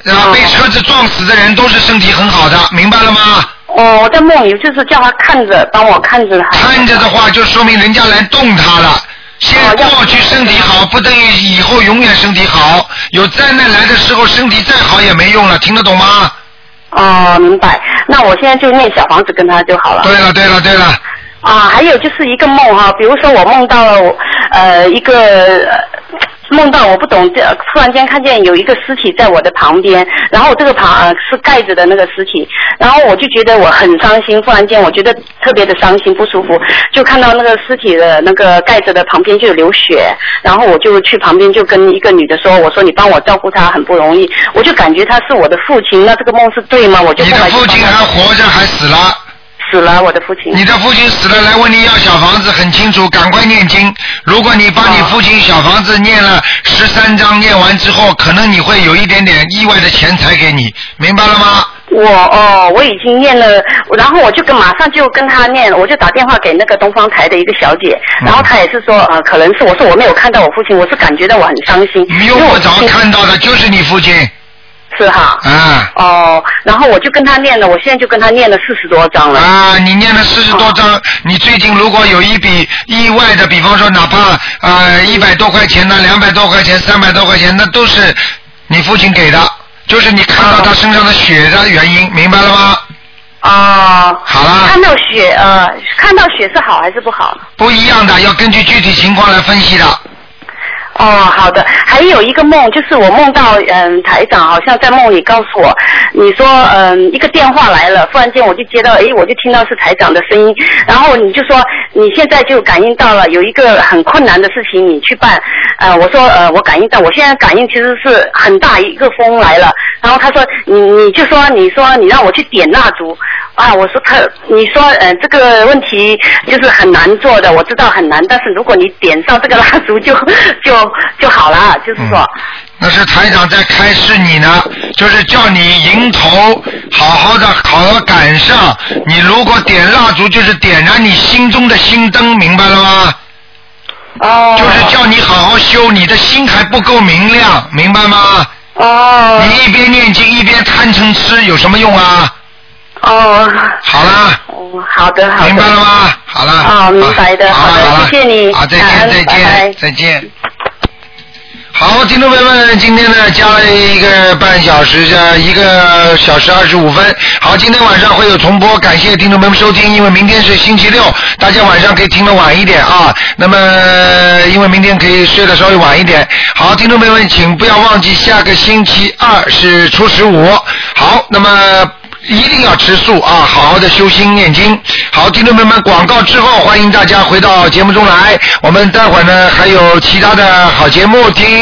然后被车子撞死的人都是身体很好的，明白了吗？哦，我在梦里就是叫他看着，帮我看着他。看着的话，就说明人家来动他了。现在过去身体好，不等于以后永远身体好。有灾难来的时候，身体再好也没用了，听得懂吗？哦，明白。那我现在就念小房子跟他就好了。对了，对了，对了。啊，还有就是一个梦哈，比如说我梦到了呃一个。梦到我不懂，这突然间看见有一个尸体在我的旁边，然后这个旁呃是盖着的那个尸体，然后我就觉得我很伤心，忽然间我觉得特别的伤心不舒服，就看到那个尸体的那个盖着的旁边就有流血，然后我就去旁边就跟一个女的说，我说你帮我照顾她很不容易，我就感觉他是我的父亲，那这个梦是对吗？我就你的父亲还活着还死了？死了，我的父亲。你的父亲死了，来问你要小房子，很清楚，赶快念经。如果你把你父亲小房子念了十三章，念完之后，可能你会有一点点意外的钱财给你，明白了吗？我哦，我已经念了，然后我就跟马上就跟他念，我就打电话给那个东方台的一个小姐，嗯然后她也是说，呃，可能是我说我没有看到我父亲，我是感觉到我很伤心。你用不着看到的就是你父亲。是哈。啊。哦，然后我就跟他念了，我现在就跟他念了四十多张了。啊，你念了四十多章，你最近如果有一笔意外的，比方说哪怕呃一百多块钱呢，两百多块钱，三百多块钱，那都是你父亲给的，就是你看到他身上的血的原因，明白了吗？啊。好了。看到血呃，看到血是好还是不好？不一样的，要根据具体情况来分析的。哦，好的。还有一个梦，就是我梦到，嗯，台长好像在梦里告诉我，你说，嗯，一个电话来了，忽然间我就接到，诶，我就听到是台长的声音，然后你就说你现在就感应到了有一个很困难的事情，你去办。呃，我说，呃，我感应到，我现在感应其实是很大一个风来了，然后他说，你你就说，你说你让我去点蜡烛，啊，我说他，你说，呃，这个问题就是很难做的，我知道很难，但是如果你点上这个蜡烛就就就好了，就是说。那是台长在开示你呢，就是叫你迎头好好的好好赶上。你如果点蜡烛，就是点燃你心中的心灯，明白了吗？哦。就是叫你好好修，你的心还不够明亮，明白吗？哦。你一边念经一边贪嗔痴，有什么用啊？哦。好啦。哦，好的，好的。明白了吗？好了。好，明白的，好的，谢谢你。好，再见，再见，再见。好，听众朋友们，今天呢加了一个半小时，这一个小时二十五分。好，今天晚上会有重播，感谢听众朋友们收听，因为明天是星期六，大家晚上可以听得晚一点啊。那么，因为明天可以睡得稍微晚一点。好，听众朋友们，请不要忘记下个星期二是初十五。好，那么。一定要吃素啊，好好的修心念经。好，听众朋友们，广告之后，欢迎大家回到节目中来。我们待会儿呢还有其他的好节目听。